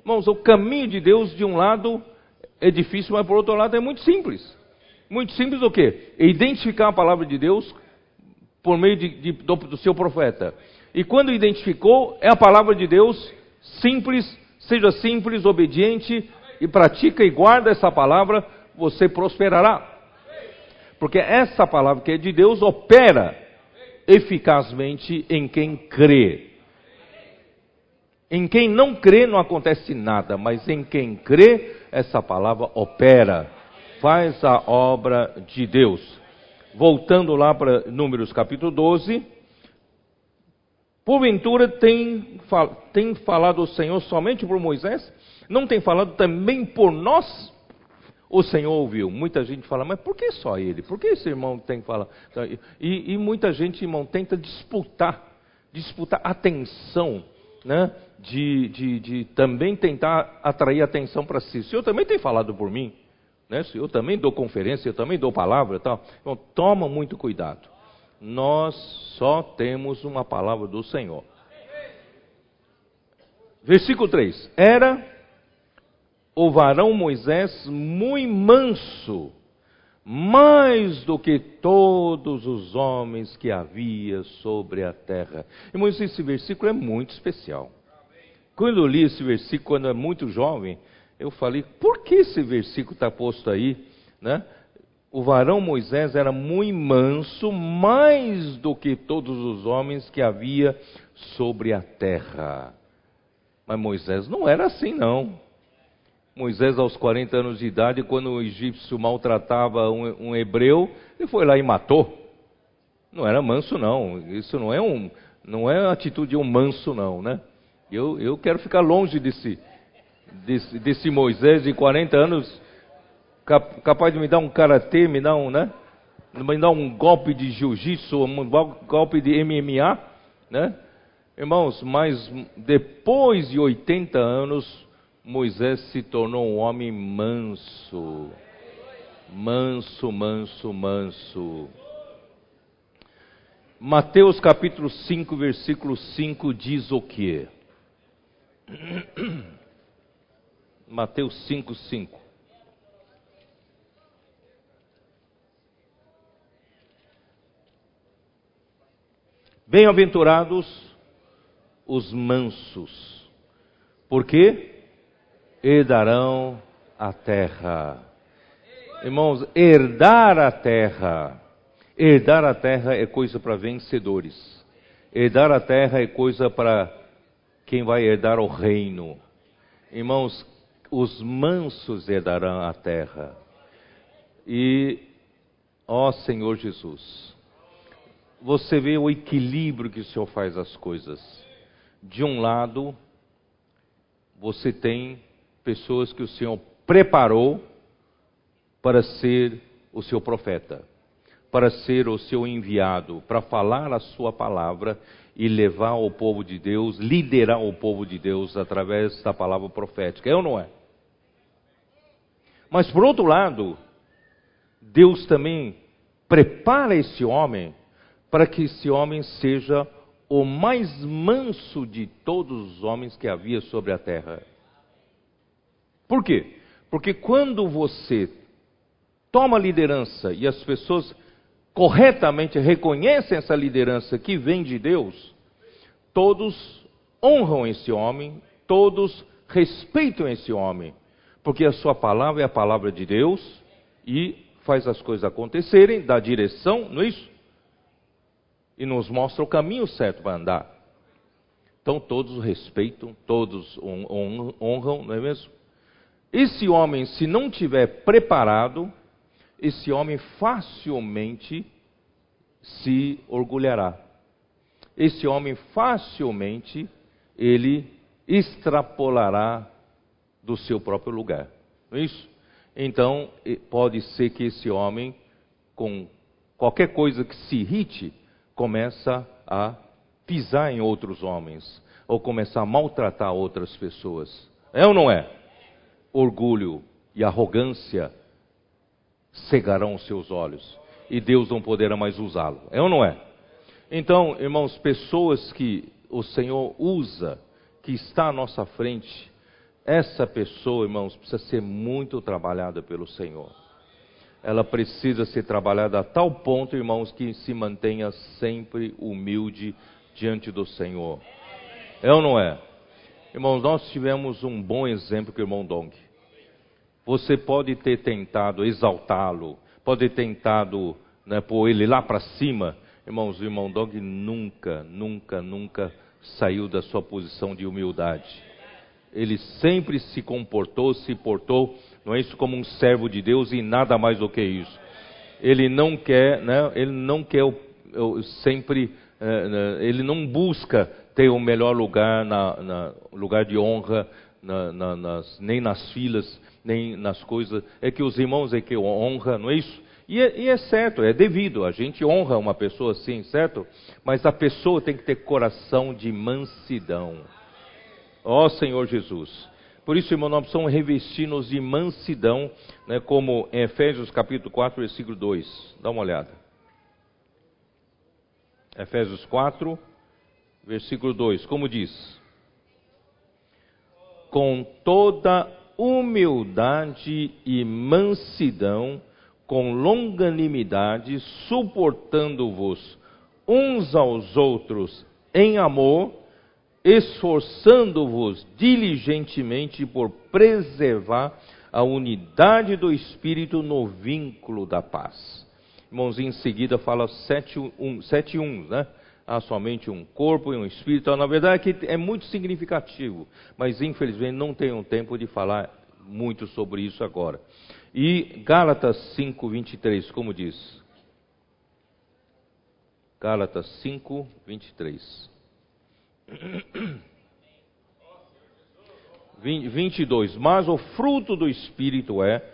Irmãos, o caminho de Deus, de um lado, é difícil, mas por outro lado é muito simples. Muito simples o quê? É identificar a palavra de Deus por meio de, de, do, do seu profeta. E quando identificou, é a palavra de Deus, simples, seja simples, obediente, e pratica e guarda essa palavra, você prosperará. Porque essa palavra que é de Deus opera eficazmente em quem crê. Em quem não crê não acontece nada, mas em quem crê, essa palavra opera, faz a obra de Deus. Voltando lá para Números capítulo 12, porventura tem, tem falado o Senhor somente por Moisés? Não tem falado também por nós? O Senhor ouviu. Muita gente fala, mas por que só ele? Por que esse irmão tem que falar? E, e muita gente, irmão, tenta disputar, disputar atenção né, de, de, de, também tentar atrair atenção para si. O Senhor também tem falado por mim, né? eu também dou conferência, eu também dou palavra e tal. Então, toma muito cuidado. Nós só temos uma palavra do Senhor. Versículo 3: Era o varão Moisés muito manso, mais do que todos os homens que havia sobre a terra. Irmãos, esse versículo é muito especial. Quando eu li esse versículo, quando era muito jovem, eu falei, por que esse versículo está posto aí? Né? O varão Moisés era muito manso, mais do que todos os homens que havia sobre a terra. Mas Moisés não era assim, não. Moisés, aos 40 anos de idade, quando o egípcio maltratava um, um hebreu, ele foi lá e matou. Não era manso, não. Isso não é um, não é a atitude de um manso, não, né? Eu, eu quero ficar longe desse, desse, desse Moisés de 40 anos, capaz de me dar um karatê, me dar um, né? Me dar um golpe de jiu-jitsu, um golpe de MMA, né? Irmãos, mas depois de 80 anos, Moisés se tornou um homem manso. Manso, manso, manso. Mateus capítulo 5, versículo 5 diz o que? Mateus 5, 5. Bem-aventurados os mansos, porque herdarão a terra. Irmãos, herdar a terra. Herdar a terra é coisa para vencedores. Herdar a terra é coisa para quem vai herdar o reino. Irmãos, os mansos herdarão a terra. E, ó Senhor Jesus, você vê o equilíbrio que o Senhor faz as coisas. De um lado, você tem pessoas que o Senhor preparou para ser o seu profeta, para ser o seu enviado, para falar a sua palavra e levar o povo de Deus, liderar o povo de Deus através da palavra profética. É ou não é? Mas por outro lado, Deus também prepara esse homem para que esse homem seja o mais manso de todos os homens que havia sobre a terra. Por quê? Porque quando você toma liderança e as pessoas corretamente reconhecem essa liderança que vem de Deus, todos honram esse homem, todos respeitam esse homem, porque a sua palavra é a palavra de Deus e faz as coisas acontecerem, dá direção, não é isso? E nos mostra o caminho certo para andar. Então todos respeitam, todos honram, não é mesmo? Esse homem, se não tiver preparado, esse homem facilmente se orgulhará. Esse homem facilmente ele extrapolará do seu próprio lugar. Não é isso? Então, pode ser que esse homem, com qualquer coisa que se irrite, começa a pisar em outros homens, ou começar a maltratar outras pessoas. É ou não é? Orgulho e arrogância cegarão os seus olhos, e Deus não poderá mais usá-lo. É ou não é? Então, irmãos, pessoas que o Senhor usa, que está à nossa frente, essa pessoa, irmãos, precisa ser muito trabalhada pelo Senhor. Ela precisa ser trabalhada a tal ponto, irmãos, que se mantenha sempre humilde diante do Senhor. É ou não é? Irmãos, nós tivemos um bom exemplo com o irmão Dong. Você pode ter tentado exaltá-lo, pode ter tentado né, pôr ele lá para cima. Irmãos, o irmão Dong nunca, nunca, nunca saiu da sua posição de humildade ele sempre se comportou, se portou, não é isso como um servo de Deus e nada mais do que isso. Ele não quer, né, ele não quer sempre, é, ele não busca ter o melhor lugar, na, na lugar de honra, na, na, nas, nem nas filas, nem nas coisas. É que os irmãos é que honra, não é isso? E é, e é, certo, é devido, a gente honra uma pessoa assim, certo? Mas a pessoa tem que ter coração de mansidão. Ó Senhor Jesus. Por isso, irmão, nós precisamos revestir-nos de mansidão, né, como em Efésios capítulo 4, versículo 2. Dá uma olhada. Efésios 4, versículo 2. Como diz? Com toda humildade e mansidão, com longanimidade, suportando-vos uns aos outros em amor, esforçando-vos diligentemente por preservar a unidade do Espírito no vínculo da paz. Irmãos, em seguida fala sete, um, sete uns, né? Há somente um corpo e um espírito. Então, na verdade, é muito significativo, mas infelizmente não tenho tempo de falar muito sobre isso agora. E Gálatas 5, 23, como diz? Gálatas 5, 23. 22. Mas o fruto do Espírito é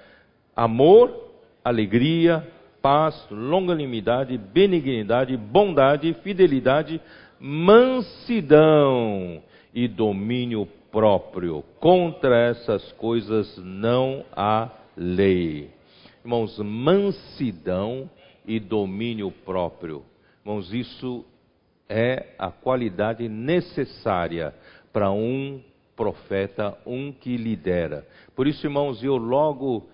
amor, alegria, paz, longanimidade, benignidade, bondade, fidelidade, mansidão e domínio próprio. Contra essas coisas não há lei. Irmãos, mansidão e domínio próprio. Irmãos, isso é a qualidade necessária para um profeta, um que lidera. Por isso, irmãos, eu logo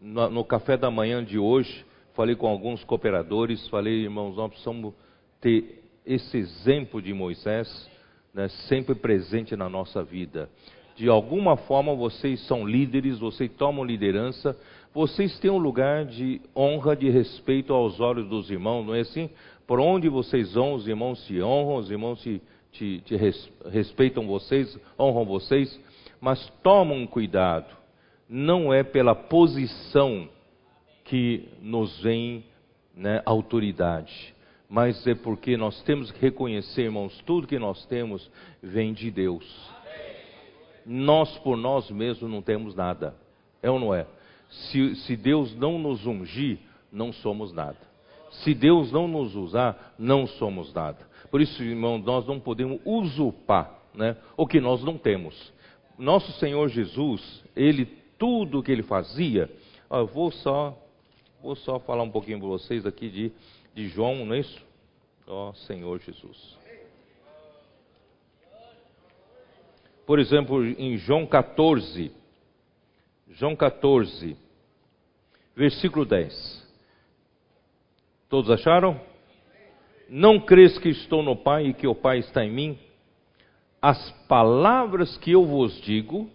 no, café da manhã de hoje falei com alguns cooperadores, falei, irmãos, nós precisamos ter esse exemplo de Moisés né, sempre presente na nossa vida. De alguma forma vocês são líderes, vocês tomam liderança, vocês têm um lugar de honra, de respeito aos olhos dos irmãos, não é assim? Por onde vocês vão, os irmãos se honram, os irmãos te, te, te respeitam vocês, honram vocês, mas tomam cuidado. Não é pela posição que nos vem né, autoridade, mas é porque nós temos que reconhecer, irmãos, tudo que nós temos vem de Deus. Nós por nós mesmos não temos nada, é ou não é? Se, se Deus não nos ungir, não somos nada. Se Deus não nos usar, não somos nada. Por isso, irmão, nós não podemos usurpar né, o que nós não temos. Nosso Senhor Jesus, ele tudo o que ele fazia, ó, eu vou só, vou só falar um pouquinho para vocês aqui de, de João, não é isso? Ó Senhor Jesus. Por exemplo, em João 14, João 14, versículo 10. Todos acharam? Não crês que estou no Pai e que o Pai está em mim? as palavras que eu vos digo,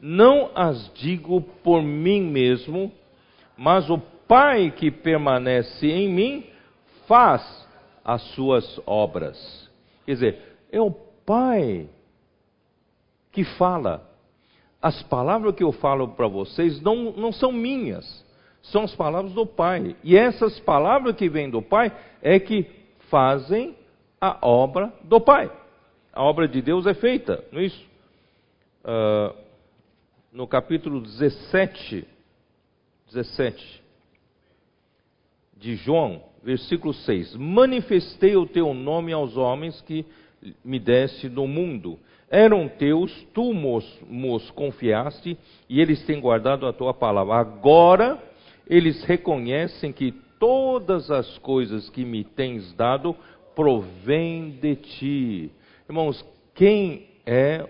não as digo por mim mesmo, mas o Pai que permanece em mim faz as suas obras. Quer dizer, é o Pai que fala. As palavras que eu falo para vocês não, não são minhas, são as palavras do Pai. E essas palavras que vêm do Pai é que fazem a obra do Pai. A obra de Deus é feita, não é isso? Uh, no capítulo 17, 17 de João, versículo 6: Manifestei o teu nome aos homens que me deste no mundo. Eram teus, tu mos confiaste, e eles têm guardado a tua palavra. Agora eles reconhecem que todas as coisas que me tens dado provêm de ti. Irmãos, quem é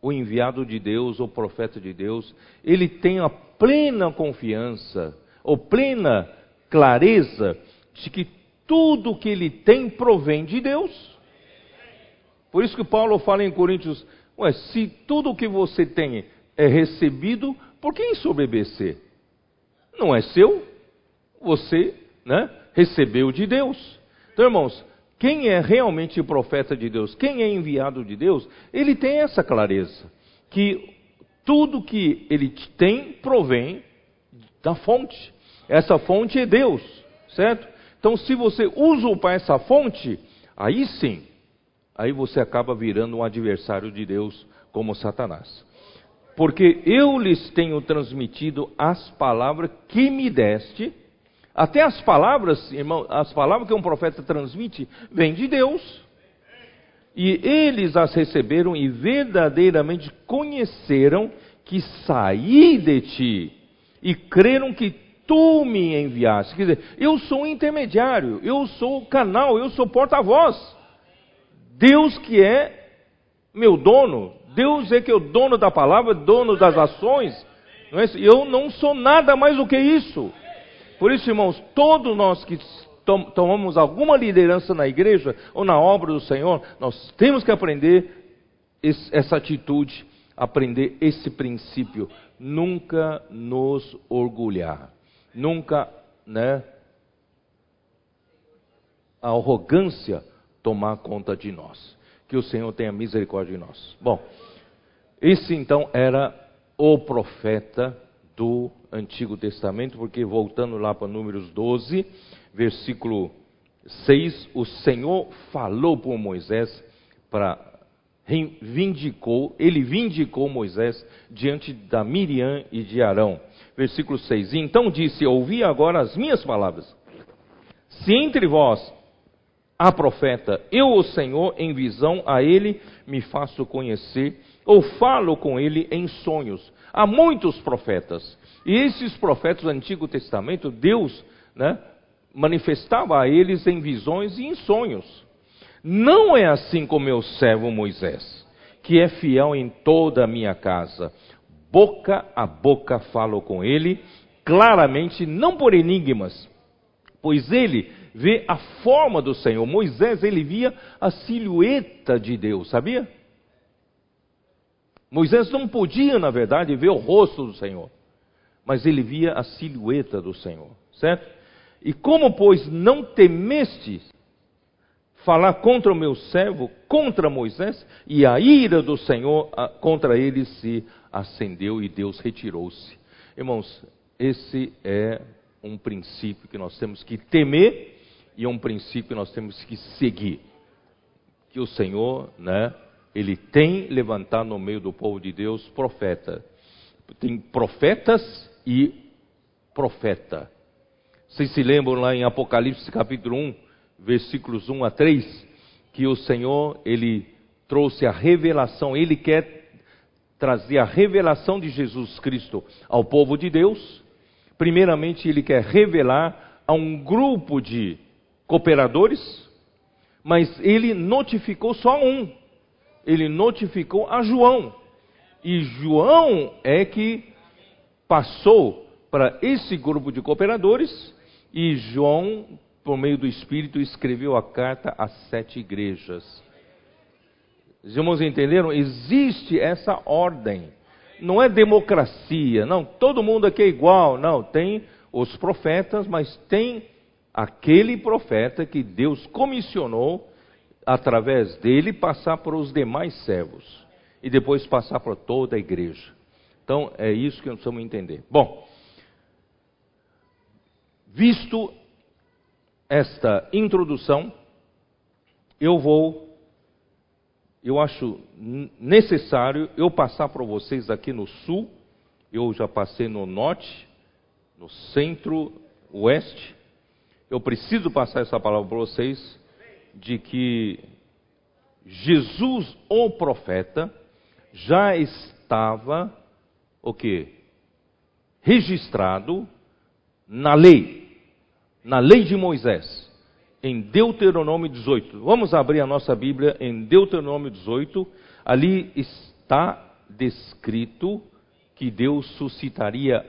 o enviado de Deus, o profeta de Deus, ele tem a plena confiança, ou plena clareza de que tudo que ele tem provém de Deus. Por isso que Paulo fala em Coríntios: Ué, se tudo que você tem é recebido, por que ensoberbecer? Não é seu, você né, recebeu de Deus. Então, irmãos, quem é realmente profeta de Deus, quem é enviado de Deus, ele tem essa clareza, que tudo que ele tem provém da fonte. Essa fonte é Deus, certo? Então, se você usa para essa fonte, aí sim, aí você acaba virando um adversário de Deus como Satanás. Porque eu lhes tenho transmitido as palavras que me deste, até as palavras, irmão, as palavras que um profeta transmite, vêm de Deus. E eles as receberam e verdadeiramente conheceram que saí de ti e creram que tu me enviaste. Quer dizer, eu sou um intermediário, eu sou o canal, eu sou porta-voz. Deus que é meu dono, Deus é que é o dono da palavra, dono das ações. Não é? Eu não sou nada mais do que isso. Por isso, irmãos, todos nós que tomamos alguma liderança na igreja ou na obra do Senhor, nós temos que aprender essa atitude, aprender esse princípio. Nunca nos orgulhar, nunca, né, a arrogância tomar conta de nós. Que o Senhor tenha misericórdia de nós. Bom, esse então era o profeta do Antigo Testamento, porque voltando lá para Números 12, versículo 6, o Senhor falou por Moisés para vindicou, ele vindicou Moisés diante da Miriam e de Arão. Versículo 6. Então disse: Ouvi agora as minhas palavras. Se entre vós há profeta, eu, o Senhor, em visão a ele me faço conhecer, ou falo com ele em sonhos. Há muitos profetas. E esses profetas do Antigo Testamento, Deus né, manifestava a eles em visões e em sonhos. Não é assim com meu servo Moisés, que é fiel em toda a minha casa. Boca a boca falo com ele, claramente, não por enigmas, pois ele vê a forma do Senhor. Moisés, ele via a silhueta de Deus, sabia? Moisés não podia, na verdade, ver o rosto do Senhor, mas ele via a silhueta do Senhor, certo? E como, pois, não temestes falar contra o meu servo, contra Moisés, e a ira do Senhor contra ele se acendeu e Deus retirou-se. Irmãos, esse é um princípio que nós temos que temer e é um princípio que nós temos que seguir. Que o Senhor, né, ele tem levantado no meio do povo de Deus profeta. Tem profetas e profeta. Vocês se lembram lá em Apocalipse capítulo 1, versículos 1 a 3, que o Senhor, ele trouxe a revelação, ele quer trazer a revelação de Jesus Cristo ao povo de Deus. Primeiramente, ele quer revelar a um grupo de cooperadores, mas ele notificou só um, ele notificou a João. E João é que passou para esse grupo de cooperadores, e João, por meio do Espírito, escreveu a carta às sete igrejas. Os irmãos entenderam? Existe essa ordem. Não é democracia, não, todo mundo aqui é igual, não, tem os profetas, mas tem aquele profeta que Deus comissionou através dele passar para os demais servos e depois passar para toda a igreja. Então é isso que nós precisamos entender. Bom, visto esta introdução, eu vou, eu acho necessário eu passar para vocês aqui no sul, eu já passei no norte, no centro-oeste, eu preciso passar essa palavra para vocês de que Jesus, o profeta, já estava o que? Registrado na lei, na lei de Moisés em Deuteronômio 18. Vamos abrir a nossa Bíblia em Deuteronômio 18. Ali está descrito que Deus suscitaria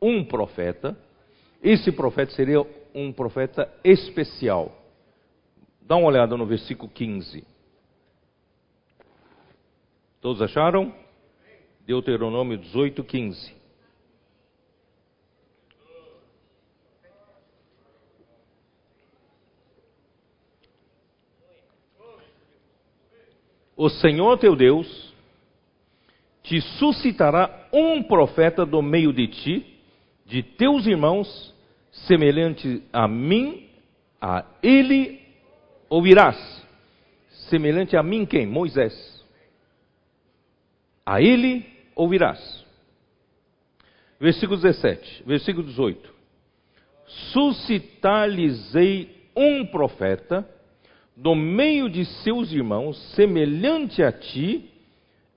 um profeta. Esse profeta seria um profeta especial. Dá uma olhada no versículo 15. Todos acharam? Deuteronômio 18, 15. o Senhor teu Deus te suscitará um profeta do meio de ti, de teus irmãos, semelhante a mim, a ele ouvirás. Semelhante a mim quem? Moisés. A ele ouvirás. Versículo 17, versículo 18. Suscitar-lhes-ei um profeta do meio de seus irmãos, semelhante a ti,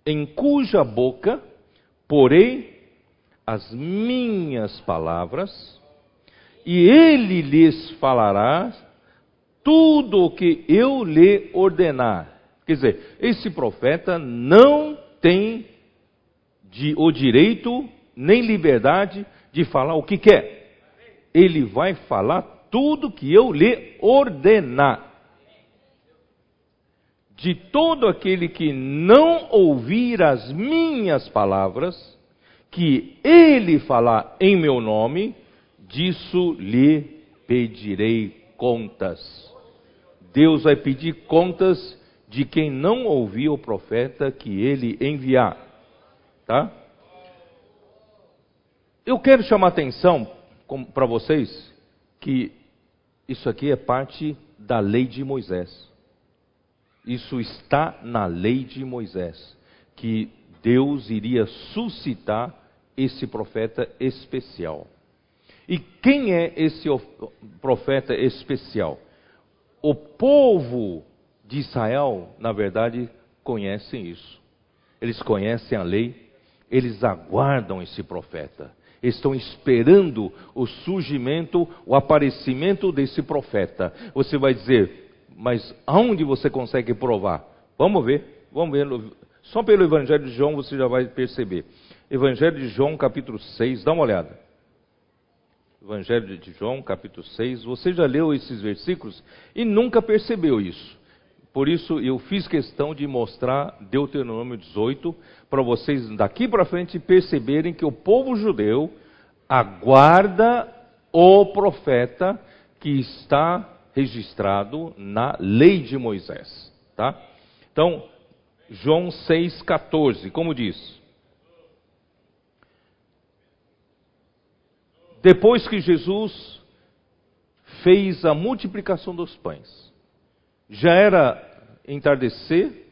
em cuja boca porei as minhas palavras, e ele lhes falará tudo o que eu lhe ordenar. Quer dizer, esse profeta não tem de, o direito nem liberdade de falar o que quer. Ele vai falar tudo que eu lhe ordenar de todo aquele que não ouvir as minhas palavras, que ele falar em meu nome, disso lhe pedirei contas. Deus vai pedir contas de quem não ouviu o profeta que ele enviar. Tá? Eu quero chamar atenção para vocês que isso aqui é parte da lei de Moisés. Isso está na lei de Moisés, que Deus iria suscitar esse profeta especial. E quem é esse profeta especial? O povo de Israel, na verdade, conhecem isso. Eles conhecem a lei, eles aguardam esse profeta. Estão esperando o surgimento, o aparecimento desse profeta. Você vai dizer: mas aonde você consegue provar? Vamos ver, vamos ver. Só pelo Evangelho de João você já vai perceber. Evangelho de João, capítulo 6, dá uma olhada. Evangelho de João, capítulo 6. Você já leu esses versículos e nunca percebeu isso. Por isso eu fiz questão de mostrar Deuteronômio 18 para vocês daqui para frente perceberem que o povo judeu aguarda o profeta que está registrado na lei de Moisés, tá? Então, João 6:14, como diz? Depois que Jesus fez a multiplicação dos pães, já era entardecer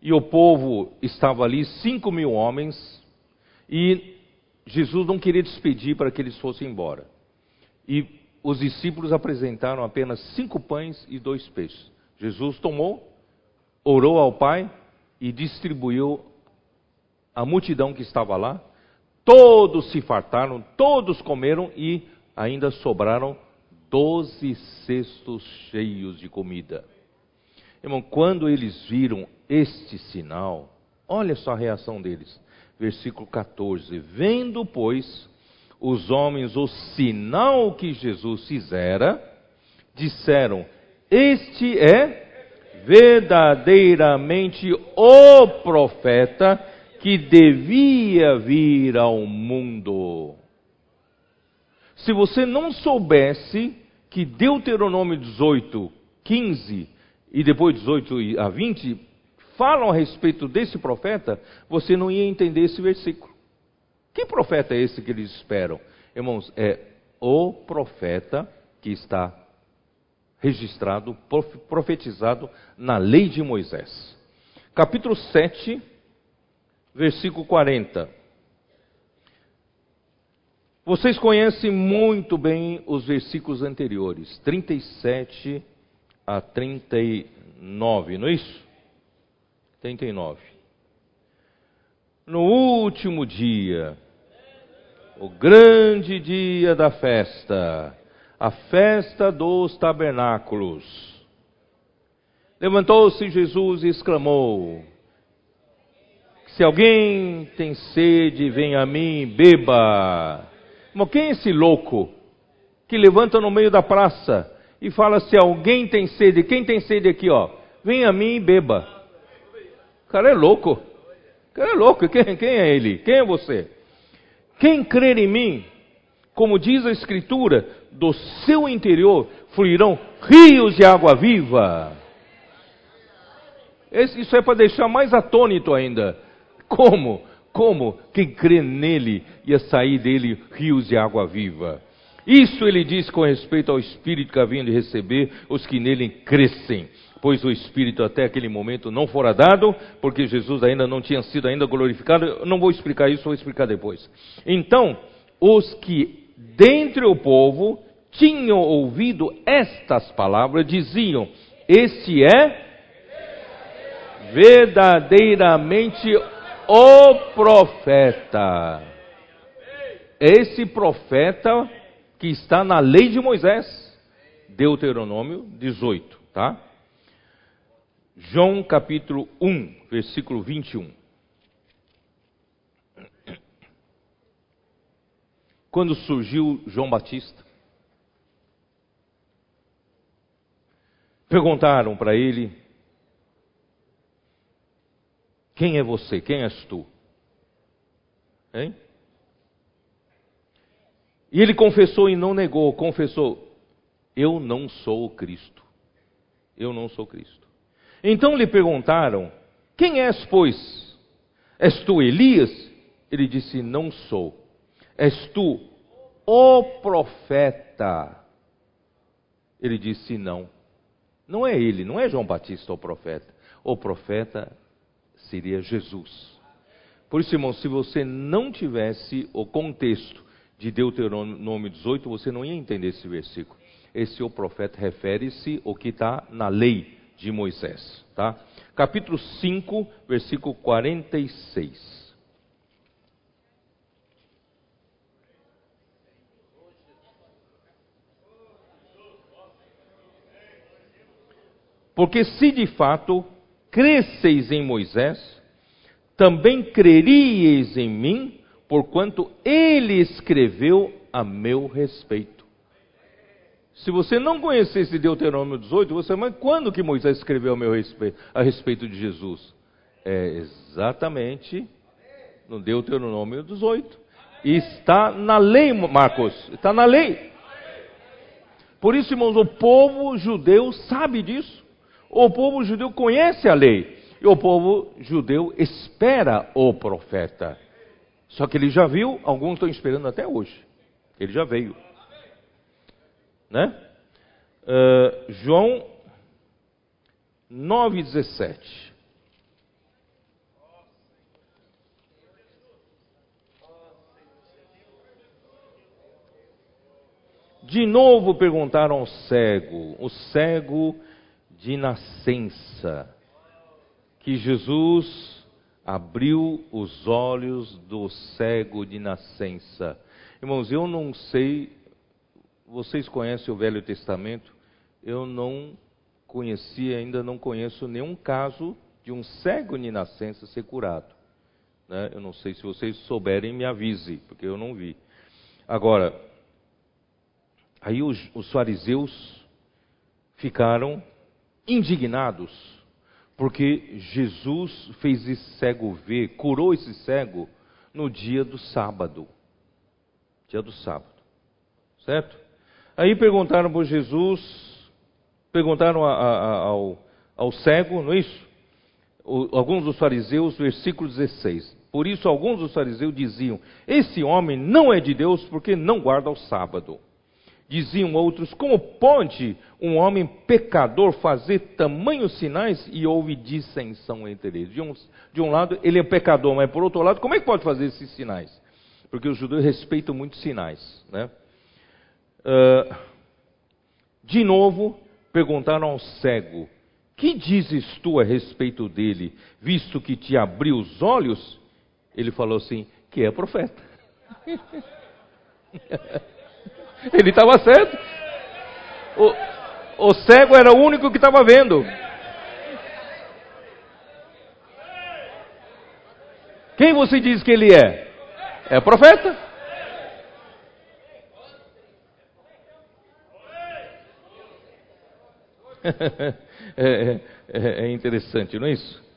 e o povo estava ali, cinco mil homens, e Jesus não queria despedir para que eles fossem embora. E os discípulos apresentaram apenas cinco pães e dois peixes. Jesus tomou, orou ao Pai e distribuiu a multidão que estava lá. Todos se fartaram, todos comeram e ainda sobraram doze cestos cheios de comida. Irmão, quando eles viram este sinal, olha só a reação deles. Versículo 14: Vendo, pois, os homens o sinal que Jesus fizera, disseram: Este é verdadeiramente o profeta que devia vir ao mundo. Se você não soubesse que Deuteronômio 18, 15 e depois 18 a 20 falam a respeito desse profeta, você não ia entender esse versículo. Que profeta é esse que eles esperam? Irmãos, é o profeta que está registrado, profetizado na lei de Moisés. Capítulo 7, versículo 40. Vocês conhecem muito bem os versículos anteriores, 37 a 39, não é isso? 39. No último dia, o grande dia da festa, a festa dos tabernáculos. Levantou-se Jesus e exclamou: Se alguém tem sede, vem a mim, beba. Mas quem é esse louco que levanta no meio da praça e fala: Se alguém tem sede, quem tem sede aqui, ó, vem a mim e beba. O cara é louco. O cara é louco. Quem, quem é ele? Quem é você? Quem crer em mim, como diz a Escritura, do seu interior fluirão rios de água viva. Isso é para deixar mais atônito ainda. Como? Como quem crê nele ia sair dele rios de água viva? Isso ele diz com respeito ao Espírito que haviam de receber os que nele crescem pois o Espírito até aquele momento não fora dado, porque Jesus ainda não tinha sido ainda glorificado. Eu não vou explicar isso, vou explicar depois. Então, os que dentre o povo tinham ouvido estas palavras diziam: Este é verdadeiramente o profeta. Esse profeta que está na lei de Moisés, Deuteronômio 18, tá? João capítulo 1, versículo 21. Quando surgiu João Batista, perguntaram para ele: Quem é você? Quem és tu? Hein? E ele confessou e não negou, confessou: Eu não sou o Cristo. Eu não sou Cristo. Então lhe perguntaram: Quem és, pois? És tu Elias? Ele disse: Não sou. És tu o profeta? Ele disse: Não. Não é ele, não é João Batista o profeta. O profeta seria Jesus. Por isso, irmão, se você não tivesse o contexto de Deuteronômio 18, você não ia entender esse versículo. Esse o profeta refere-se ao que está na lei de Moisés. Tá? Capítulo 5, versículo 46. Porque se de fato cresceis em Moisés, também creríeis em mim, porquanto ele escreveu a meu respeito. Se você não conhecesse Deuteronômio 18, você, mas quando que Moisés escreveu a, meu respeito, a respeito de Jesus? É exatamente no Deuteronômio 18. E está na lei, Marcos, está na lei. Por isso, irmãos, o povo judeu sabe disso. O povo judeu conhece a lei. E o povo judeu espera o profeta. Só que ele já viu, alguns estão esperando até hoje. Ele já veio né? Uh, João 9,17. De novo perguntaram ao cego, o cego de nascença, que Jesus abriu os olhos do cego de nascença. Irmãos, eu não sei vocês conhecem o Velho Testamento? Eu não conheci, ainda não conheço nenhum caso de um cego de nascença ser curado. Né? Eu não sei se vocês souberem, me avise, porque eu não vi. Agora, aí os, os fariseus ficaram indignados, porque Jesus fez esse cego ver, curou esse cego no dia do sábado. Dia do sábado. Certo? Aí perguntaram para Jesus, perguntaram a, a, ao, ao cego, não é isso? O, alguns dos fariseus, versículo 16. Por isso, alguns dos fariseus diziam: Esse homem não é de Deus porque não guarda o sábado. Diziam outros: Como pode um homem pecador fazer tamanhos sinais? E houve dissensão entre eles. De um, de um lado, ele é pecador, mas por outro lado, como é que pode fazer esses sinais? Porque os judeus respeitam muito sinais. Né? Uh, de novo, perguntaram ao cego: Que dizes tu a respeito dele, visto que te abriu os olhos? Ele falou assim: que é profeta. Ele estava certo. O, o cego era o único que estava vendo. Quem você diz que ele é? É profeta. é, é, é interessante, não é isso?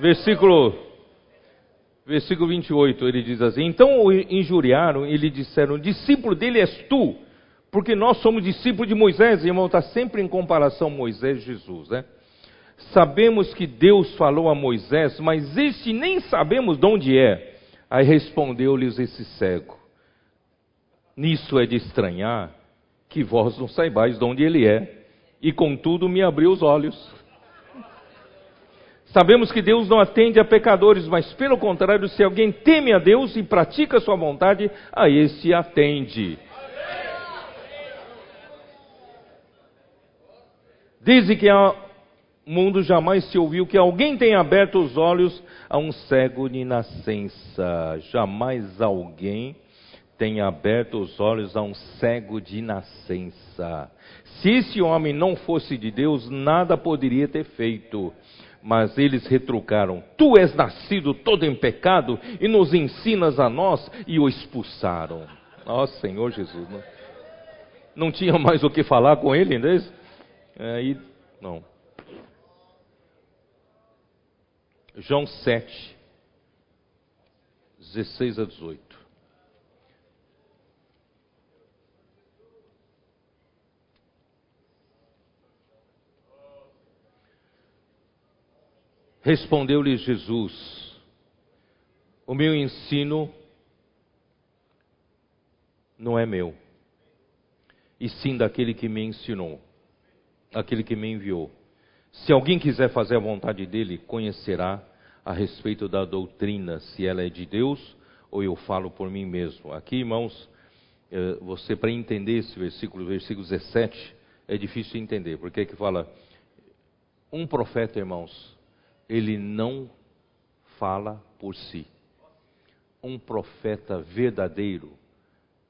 Versículo, versículo 28, ele diz assim: Então o injuriaram e lhe disseram: Discípulo dele és tu, porque nós somos discípulos de Moisés. Irmão, está sempre em comparação Moisés e Jesus, né? Sabemos que Deus falou a Moisés, mas este nem sabemos de onde é. Aí respondeu-lhes esse cego: Nisso é de estranhar que vós não saibais de onde ele é, e contudo me abriu os olhos. Sabemos que Deus não atende a pecadores, mas pelo contrário, se alguém teme a Deus e pratica a sua vontade, a esse atende. Desde que o mundo jamais se ouviu que alguém tenha aberto os olhos a um cego de nascença. Jamais alguém tenha aberto os olhos a um cego de nascença. Se esse homem não fosse de Deus, nada poderia ter feito. Mas eles retrucaram: Tu és nascido todo em pecado e nos ensinas a nós, e o expulsaram. Ó oh, Senhor Jesus, não, não tinha mais o que falar com ele, não é Aí, não. João 7, 16 a 18. Respondeu-lhe Jesus: O meu ensino não é meu, e sim daquele que me ensinou, aquele que me enviou. Se alguém quiser fazer a vontade dele, conhecerá a respeito da doutrina, se ela é de Deus ou eu falo por mim mesmo. Aqui, irmãos, eh, você para entender esse versículo, versículo 17, é difícil entender, porque é que fala um profeta, irmãos, ele não fala por si. Um profeta verdadeiro,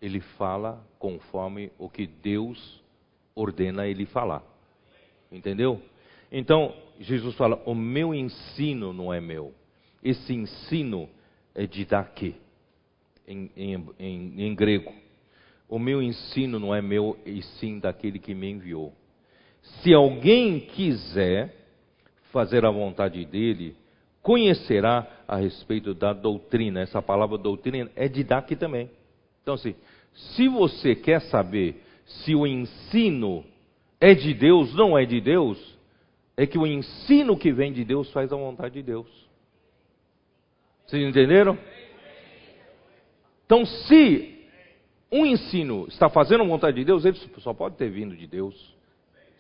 ele fala conforme o que Deus ordena ele falar. Entendeu? Então, Jesus fala: O meu ensino não é meu. Esse ensino é de daqui, em, em, em, em grego. O meu ensino não é meu, e sim daquele que me enviou. Se alguém quiser fazer a vontade dele, conhecerá a respeito da doutrina. Essa palavra doutrina é didaque também. Então, assim, se você quer saber se o ensino é de Deus, não é de Deus, é que o ensino que vem de Deus faz a vontade de Deus. Vocês entenderam? Então, se um ensino está fazendo a vontade de Deus, ele só pode ter vindo de Deus.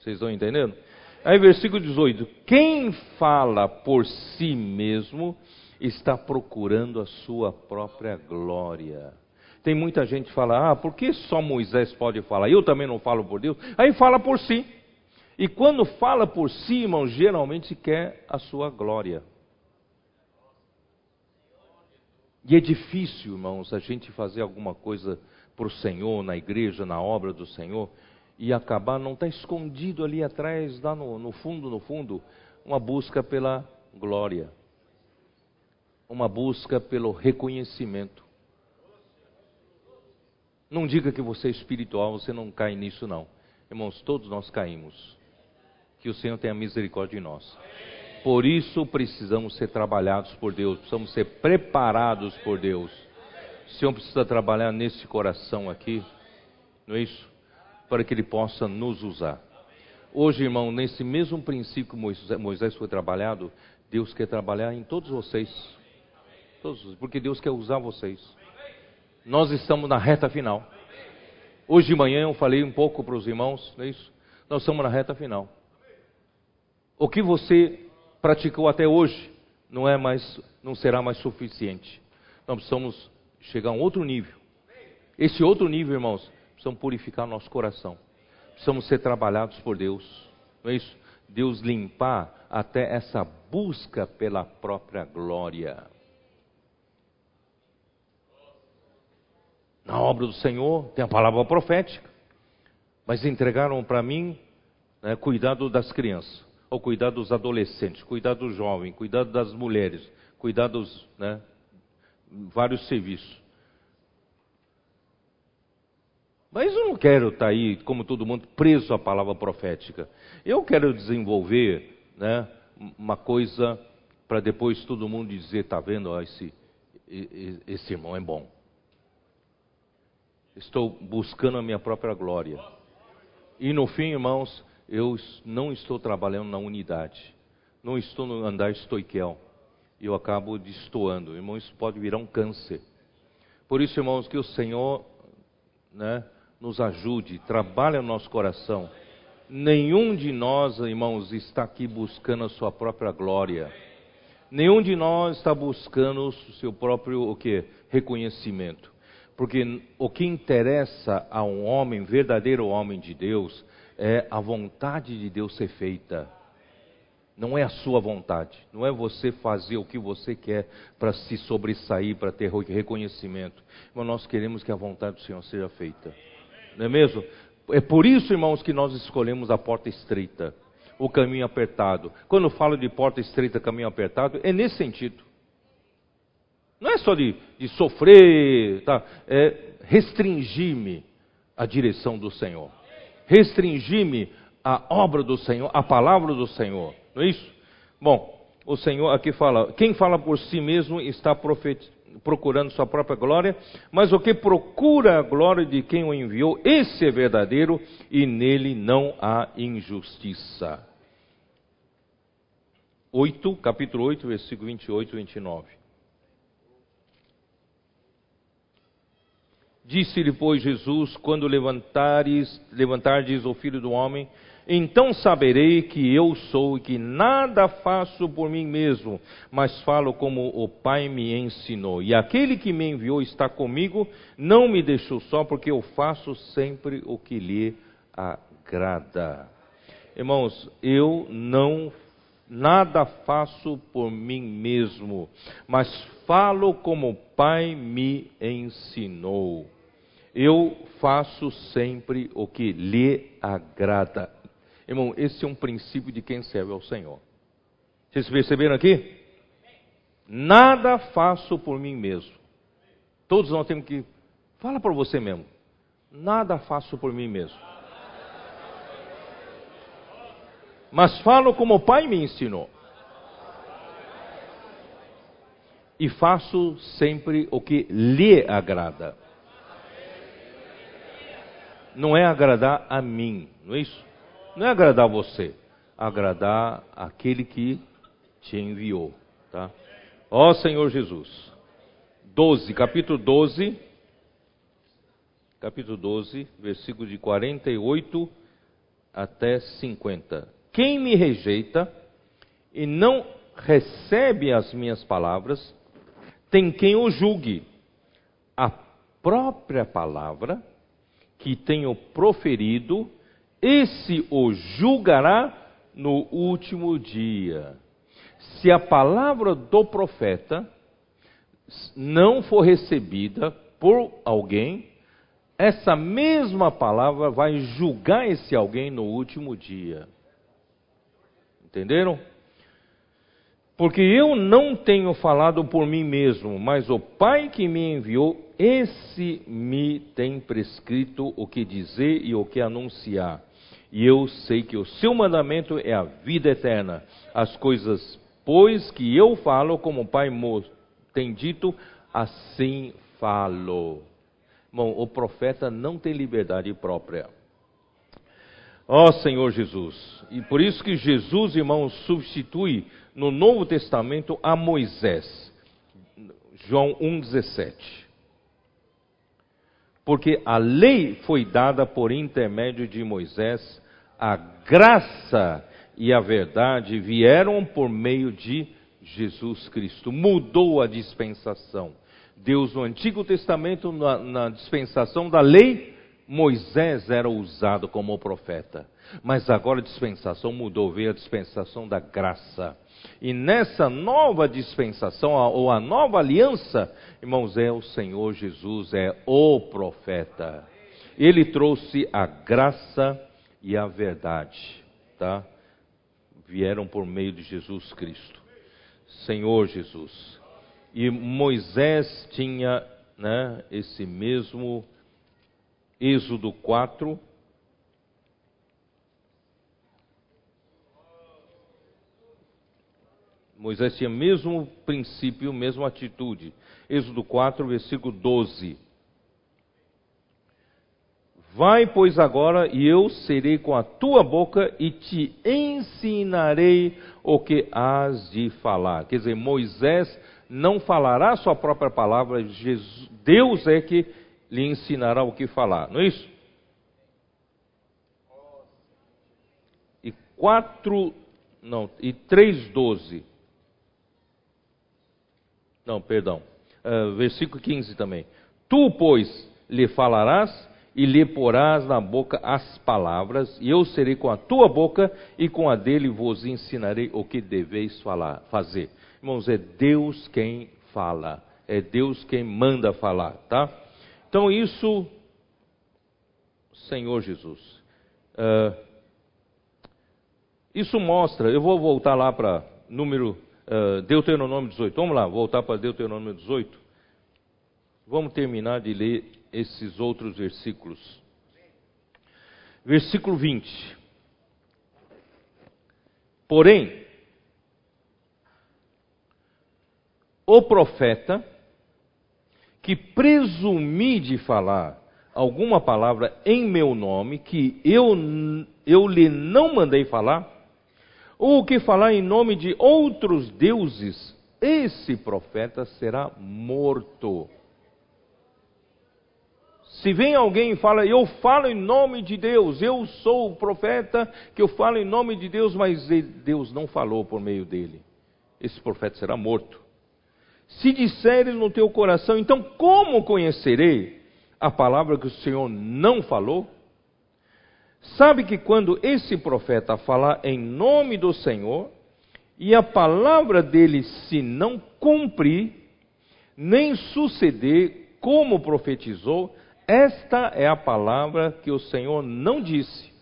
Vocês estão entendendo? Aí, versículo 18: Quem fala por si mesmo está procurando a sua própria glória. Tem muita gente que fala: Ah, por que só Moisés pode falar? Eu também não falo por Deus. Aí fala por si. E quando fala por si, irmão, geralmente quer a sua glória. E é difícil, irmãos, a gente fazer alguma coisa para o Senhor, na igreja, na obra do Senhor, e acabar, não está escondido ali atrás, lá no, no fundo, no fundo, uma busca pela glória. uma busca pelo reconhecimento. Não diga que você é espiritual, você não cai nisso, não. Irmãos, todos nós caímos. Que o Senhor tenha misericórdia de nós. Por isso precisamos ser trabalhados por Deus, precisamos ser preparados por Deus. O Senhor precisa trabalhar nesse coração aqui, não é isso? Para que Ele possa nos usar. Hoje, irmão, nesse mesmo princípio que Moisés foi trabalhado, Deus quer trabalhar em todos vocês. Todos, porque Deus quer usar vocês. Nós estamos na reta final. Hoje de manhã eu falei um pouco para os irmãos, não é isso? Nós estamos na reta final. O que você praticou até hoje não é mais, não será mais suficiente. Nós precisamos chegar a um outro nível. Esse outro nível, irmãos, precisamos purificar nosso coração. Precisamos ser trabalhados por Deus. Não é isso? Deus limpar até essa busca pela própria glória. Na obra do Senhor tem a palavra profética, mas entregaram para mim né, cuidado das crianças, ou cuidado dos adolescentes, cuidado dos jovens, cuidado das mulheres, cuidado dos né, vários serviços. Mas eu não quero estar tá aí, como todo mundo, preso à palavra profética. Eu quero desenvolver né, uma coisa para depois todo mundo dizer, está vendo, ó, esse, esse irmão é bom. Estou buscando a minha própria glória. E no fim, irmãos, eu não estou trabalhando na unidade. Não estou no andar estoiquel. Eu acabo destoando. Irmãos, isso pode virar um câncer. Por isso, irmãos, que o Senhor, né, nos ajude, trabalhe no nosso coração. Nenhum de nós, irmãos, está aqui buscando a sua própria glória. Nenhum de nós está buscando o seu próprio o quê? reconhecimento. Porque o que interessa a um homem, verdadeiro homem de Deus, é a vontade de Deus ser feita. Não é a sua vontade, não é você fazer o que você quer para se sobressair, para ter reconhecimento. Mas nós queremos que a vontade do Senhor seja feita não é mesmo? É por isso, irmãos, que nós escolhemos a porta estreita, o caminho apertado. Quando eu falo de porta estreita, caminho apertado, é nesse sentido. Não é só de, de sofrer, tá? é restringir-me à direção do Senhor, restringir-me à obra do Senhor, à palavra do Senhor, não é isso? Bom, o Senhor aqui fala: quem fala por si mesmo está profetizando procurando sua própria glória, mas o que procura a glória de quem o enviou, esse é verdadeiro e nele não há injustiça. 8, capítulo 8, versículo 28 e 29. Disse-lhe, pois, Jesus: Quando levantares, levantardes o filho do homem, então saberei que eu sou e que nada faço por mim mesmo, mas falo como o Pai me ensinou. E aquele que me enviou está comigo, não me deixou só, porque eu faço sempre o que lhe agrada. Irmãos, eu não nada faço por mim mesmo, mas falo como o Pai me ensinou. Eu faço sempre o que lhe agrada. Irmão, esse é um princípio de quem serve ao Senhor. Vocês perceberam aqui? Nada faço por mim mesmo. Todos nós temos que. Fala para você mesmo. Nada faço por mim mesmo. Mas falo como o Pai me ensinou. E faço sempre o que lhe agrada. Não é agradar a mim, não é isso? Não é agradar você, agradar aquele que te enviou, tá? Ó Senhor Jesus. 12, capítulo 12, capítulo 12, versículo de 48 até 50. Quem me rejeita e não recebe as minhas palavras, tem quem o julgue. A própria palavra que tenho proferido esse o julgará no último dia. Se a palavra do profeta não for recebida por alguém, essa mesma palavra vai julgar esse alguém no último dia. Entenderam? Porque eu não tenho falado por mim mesmo, mas o Pai que me enviou, esse me tem prescrito o que dizer e o que anunciar. E eu sei que o seu mandamento é a vida eterna. As coisas, pois, que eu falo, como o Pai tem dito, assim falo. Bom, o profeta não tem liberdade própria. Ó oh, Senhor Jesus. E por isso que Jesus, irmãos, substitui no Novo Testamento a Moisés. João 1,17. Porque a lei foi dada por intermédio de Moisés, a graça e a verdade vieram por meio de Jesus Cristo. Mudou a dispensação. Deus, no Antigo Testamento, na, na dispensação da lei, Moisés era usado como profeta. Mas agora a dispensação mudou, veio a dispensação da graça. E nessa nova dispensação, ou a nova aliança, irmãos, é o Senhor Jesus, é o profeta. Ele trouxe a graça e a verdade, tá? Vieram por meio de Jesus Cristo. Senhor Jesus. E Moisés tinha né, esse mesmo Êxodo 4, Moisés tinha o mesmo princípio, mesma atitude. Êxodo 4, versículo 12. Vai, pois, agora, e eu serei com a tua boca e te ensinarei o que has de falar. Quer dizer, Moisés não falará a sua própria palavra, Jesus, Deus é que lhe ensinará o que falar, não é isso? E 4, não, e 3,12. Não, perdão. Uh, versículo 15 também. Tu, pois, lhe falarás e lhe porás na boca as palavras, e eu serei com a tua boca e com a dele vos ensinarei o que deveis falar, fazer. Irmãos, é Deus quem fala, é Deus quem manda falar, tá? Então isso, Senhor Jesus, uh, isso mostra, eu vou voltar lá para número uh, Deuteronômio 18. Vamos lá, voltar para Deuteronômio 18. Vamos terminar de ler esses outros versículos. Versículo 20. Porém, o profeta que presumir de falar alguma palavra em meu nome que eu, eu lhe não mandei falar, ou que falar em nome de outros deuses, esse profeta será morto. Se vem alguém e fala, eu falo em nome de Deus, eu sou o profeta que eu falo em nome de Deus, mas Deus não falou por meio dele, esse profeta será morto. Se disseres no teu coração, então como conhecerei a palavra que o Senhor não falou? Sabe que quando esse profeta falar em nome do Senhor, e a palavra dele se não cumprir, nem suceder como profetizou, esta é a palavra que o Senhor não disse.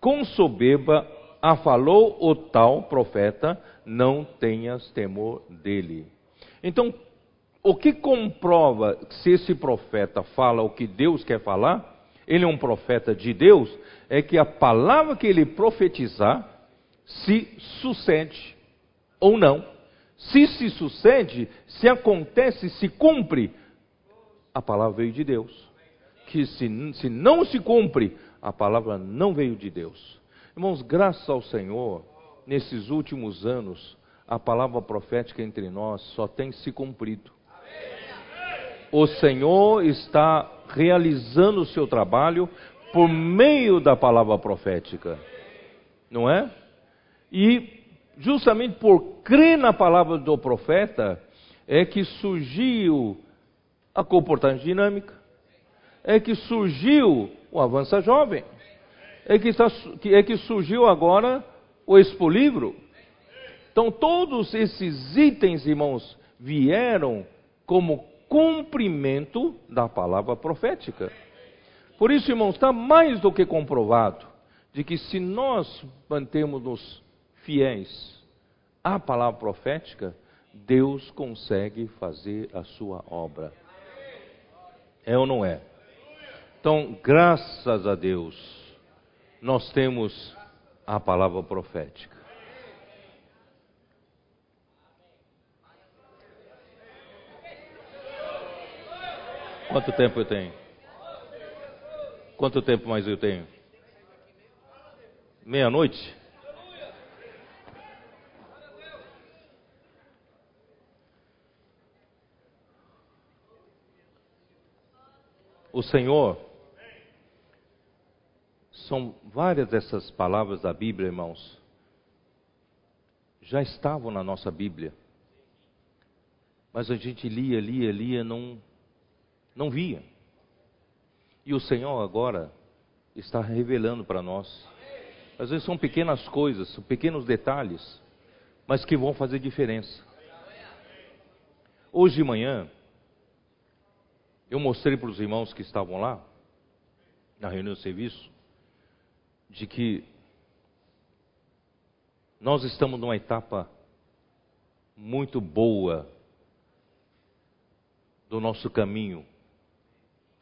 Com soberba a falou o tal profeta, não tenhas temor dele. Então, o que comprova se esse profeta fala o que Deus quer falar? Ele é um profeta de Deus, é que a palavra que ele profetizar se sucede ou não. Se se sucede, se acontece, se cumpre, a palavra veio de Deus. Que se, se não se cumpre, a palavra não veio de Deus. Irmãos, graças ao Senhor, nesses últimos anos, a palavra profética entre nós só tem se cumprido. O Senhor está realizando o seu trabalho por meio da palavra profética. Não é? E justamente por crer na palavra do profeta é que surgiu a comportagem dinâmica, é que surgiu o Avança Jovem, é que, está, é que surgiu agora o Expo Livro. Então, todos esses itens, irmãos, vieram como cumprimento da palavra profética. Por isso, irmãos, está mais do que comprovado de que se nós mantemos-nos fiéis a palavra profética, Deus consegue fazer a sua obra. É ou não é? Então, graças a Deus, nós temos a palavra profética. Quanto tempo eu tenho? Quanto tempo mais eu tenho? Meia-noite? O Senhor, são várias dessas palavras da Bíblia, irmãos, já estavam na nossa Bíblia. Mas a gente lia, lia, lia, não não via. E o Senhor agora está revelando para nós. Às vezes são pequenas coisas, são pequenos detalhes, mas que vão fazer diferença. Hoje de manhã, eu mostrei para os irmãos que estavam lá, na reunião de serviço, de que nós estamos numa etapa muito boa do nosso caminho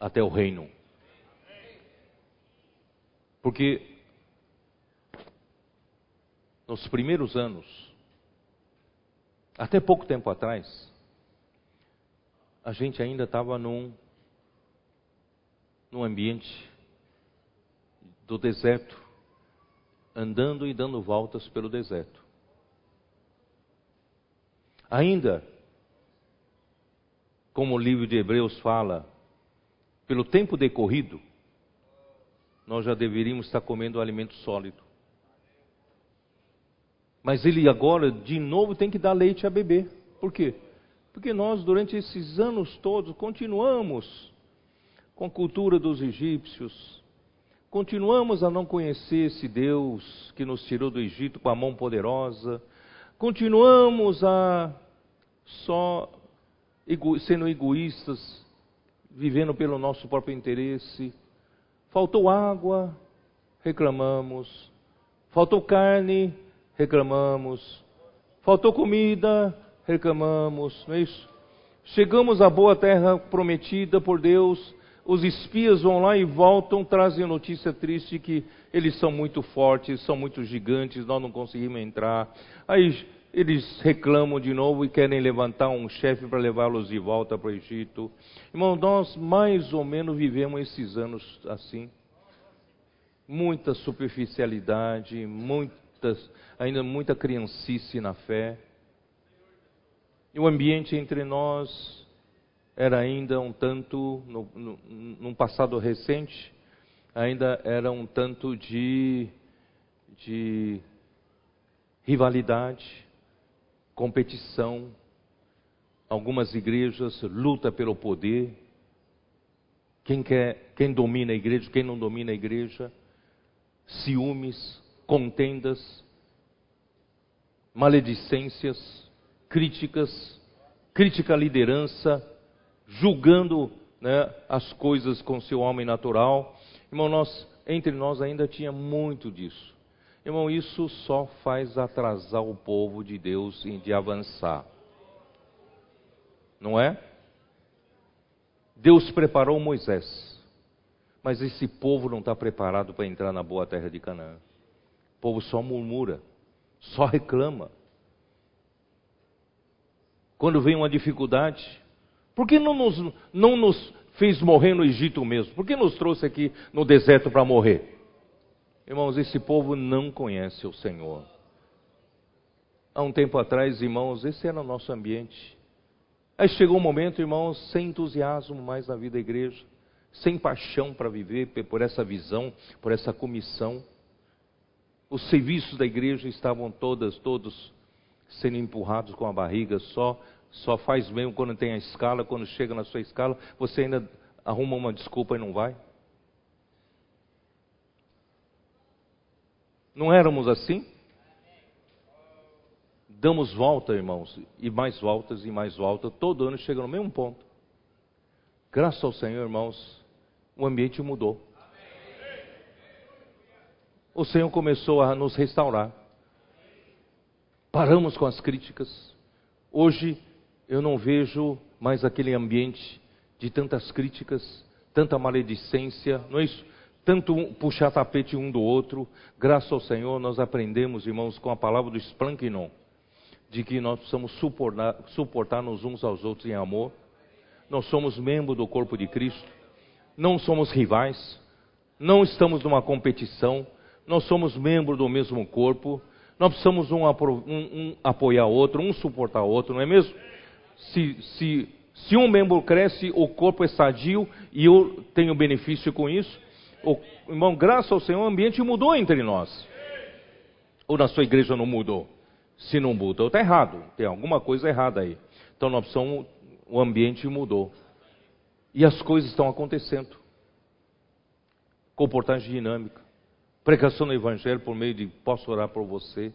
até o reino. Porque nos primeiros anos, até pouco tempo atrás, a gente ainda estava num, num ambiente do deserto, andando e dando voltas pelo deserto. Ainda, como o livro de Hebreus fala, pelo tempo decorrido, nós já deveríamos estar comendo alimento sólido. Mas ele agora, de novo, tem que dar leite a beber. Por quê? Porque nós, durante esses anos todos, continuamos com a cultura dos egípcios, continuamos a não conhecer esse Deus que nos tirou do Egito com a mão poderosa, continuamos a só sendo egoístas, vivendo pelo nosso próprio interesse. Faltou água, reclamamos. Faltou carne, reclamamos. Faltou comida, reclamamos, não é isso? Chegamos à boa terra prometida por Deus, os espias vão lá e voltam, trazem notícia triste que eles são muito fortes, são muito gigantes, nós não conseguimos entrar. Aí eles reclamam de novo e querem levantar um chefe para levá-los de volta para o Egito. Irmão, nós mais ou menos vivemos esses anos assim. Muita superficialidade, muitas, ainda muita criancice na fé. E o ambiente entre nós era ainda um tanto, no, no, num passado recente, ainda era um tanto de, de rivalidade, competição. Algumas igrejas luta pelo poder. Quem quer, quem domina a igreja, quem não domina a igreja, ciúmes, contendas, maledicências, críticas, crítica à liderança, julgando né, as coisas com seu homem natural. Irmão, nós, entre nós ainda tinha muito disso. Irmão, isso só faz atrasar o povo de Deus de avançar. Não é? Deus preparou Moisés, mas esse povo não está preparado para entrar na boa terra de Canaã. O povo só murmura, só reclama. Quando vem uma dificuldade, por que não nos, não nos fez morrer no Egito mesmo? Por que nos trouxe aqui no deserto para morrer? Irmãos, esse povo não conhece o Senhor. Há um tempo atrás, irmãos, esse era o nosso ambiente. Aí chegou um momento, irmãos, sem entusiasmo mais na vida da igreja, sem paixão para viver por essa visão, por essa comissão. Os serviços da igreja estavam todas, todos sendo empurrados com a barriga, só só faz mesmo quando tem a escala, quando chega na sua escala, você ainda arruma uma desculpa e não vai. Não éramos assim? Damos volta, irmãos, e mais voltas e mais voltas, todo ano chega no mesmo ponto. Graças ao Senhor, irmãos, o ambiente mudou. O Senhor começou a nos restaurar. Paramos com as críticas. Hoje eu não vejo mais aquele ambiente de tantas críticas, tanta maledicência, não é isso? Tanto puxar tapete um do outro. Graças ao Senhor nós aprendemos, irmãos, com a palavra do Splankinon, de que nós precisamos suportar, suportar nos uns aos outros em amor. Nós somos membro do corpo de Cristo, não somos rivais, não estamos numa competição, nós somos membro do mesmo corpo, nós precisamos um, um, um apoiar outro, um suportar outro, não é mesmo? Se, se, se um membro cresce, o corpo é sadio e eu tenho benefício com isso. O, irmão, graças ao Senhor, o ambiente mudou entre nós. Ou na sua igreja não mudou? Se não mudou, está errado. Tem alguma coisa errada aí. Então nós precisamos, o ambiente mudou. E as coisas estão acontecendo. Comportagem dinâmica. Pregação do Evangelho por meio de posso orar por você,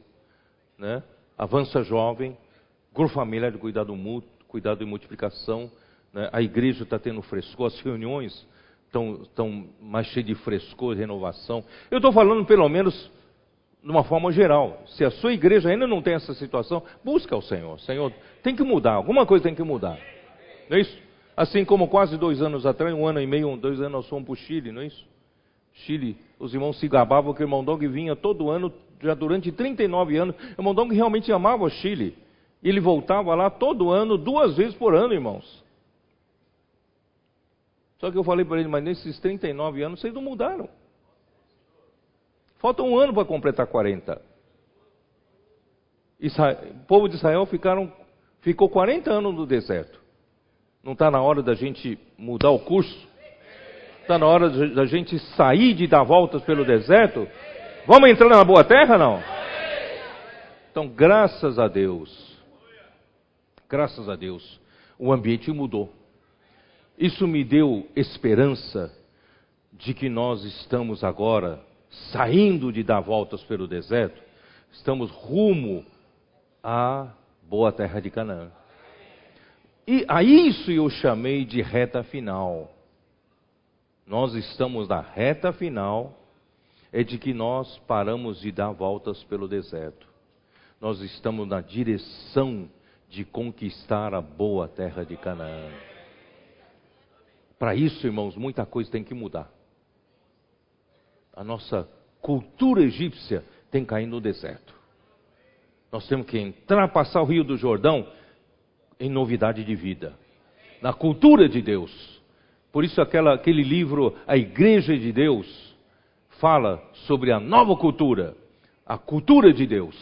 né? Avança jovem, grupo familiar de cuidado mútuo, cuidado e multiplicação. Né? A igreja está tendo frescor, as reuniões estão, estão mais cheias de frescor, e renovação. Eu estou falando pelo menos de uma forma geral. Se a sua igreja ainda não tem essa situação, busca o Senhor. Senhor, tem que mudar, alguma coisa tem que mudar. Não é isso? Assim como quase dois anos atrás, um ano e meio, dois anos, nós fomos para o Chile, não é isso? Chile, os irmãos se gabavam que o irmão Dong vinha todo ano, já durante 39 anos. O irmão Dong realmente amava o Chile. Ele voltava lá todo ano, duas vezes por ano, irmãos. Só que eu falei para ele, mas nesses 39 anos vocês não mudaram. Falta um ano para completar 40. Israel, o povo de Israel ficaram, ficou 40 anos no deserto. Não está na hora da gente mudar o curso? Está na hora da gente sair de dar voltas pelo deserto? Vamos entrar na boa terra, não? Então, graças a Deus, graças a Deus, o ambiente mudou. Isso me deu esperança de que nós estamos agora saindo de dar voltas pelo deserto, estamos rumo à boa terra de Canaã. E a isso eu chamei de reta final. Nós estamos na reta final, é de que nós paramos de dar voltas pelo deserto. Nós estamos na direção de conquistar a boa terra de Canaã. Para isso, irmãos, muita coisa tem que mudar. A nossa cultura egípcia tem que cair no deserto. Nós temos que entrar, passar o Rio do Jordão em novidade de vida. Na cultura de Deus por isso aquela, aquele livro, A Igreja de Deus, fala sobre a nova cultura, a cultura de Deus.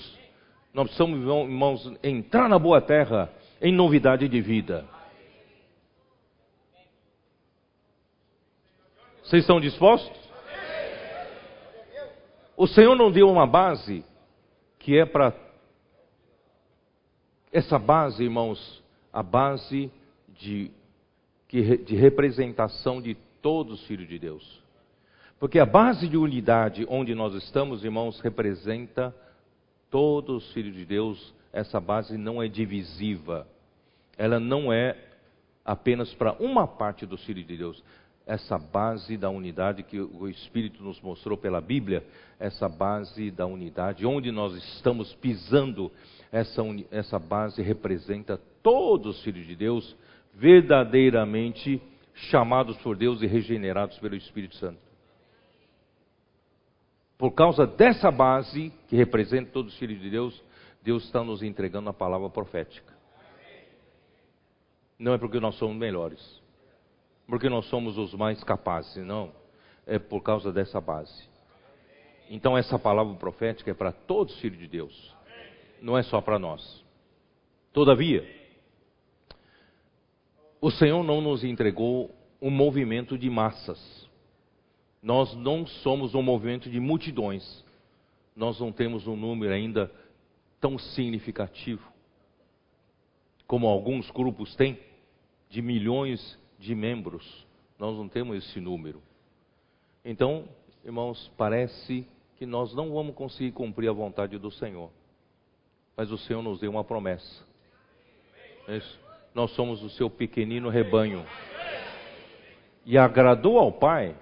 Nós precisamos, irmãos, entrar na boa terra em novidade de vida. Vocês estão dispostos? O Senhor não deu uma base que é para. Essa base, irmãos, a base de de representação de todos os filhos de Deus. Porque a base de unidade onde nós estamos, irmãos, representa todos os filhos de Deus. Essa base não é divisiva. Ela não é apenas para uma parte dos filhos de Deus. Essa base da unidade que o Espírito nos mostrou pela Bíblia, essa base da unidade, onde nós estamos pisando, essa, essa base representa todos os filhos de Deus verdadeiramente chamados por Deus e regenerados pelo Espírito Santo. Por causa dessa base, que representa todos os filhos de Deus, Deus está nos entregando a palavra profética. Não é porque nós somos melhores, porque nós somos os mais capazes, não. É por causa dessa base. Então, essa palavra profética é para todos os filhos de Deus, não é só para nós. Todavia, o Senhor não nos entregou um movimento de massas. Nós não somos um movimento de multidões. Nós não temos um número ainda tão significativo como alguns grupos têm, de milhões de membros. Nós não temos esse número. Então, irmãos, parece que nós não vamos conseguir cumprir a vontade do Senhor. Mas o Senhor nos deu uma promessa. É nós somos o seu pequenino rebanho. E agradou ao Pai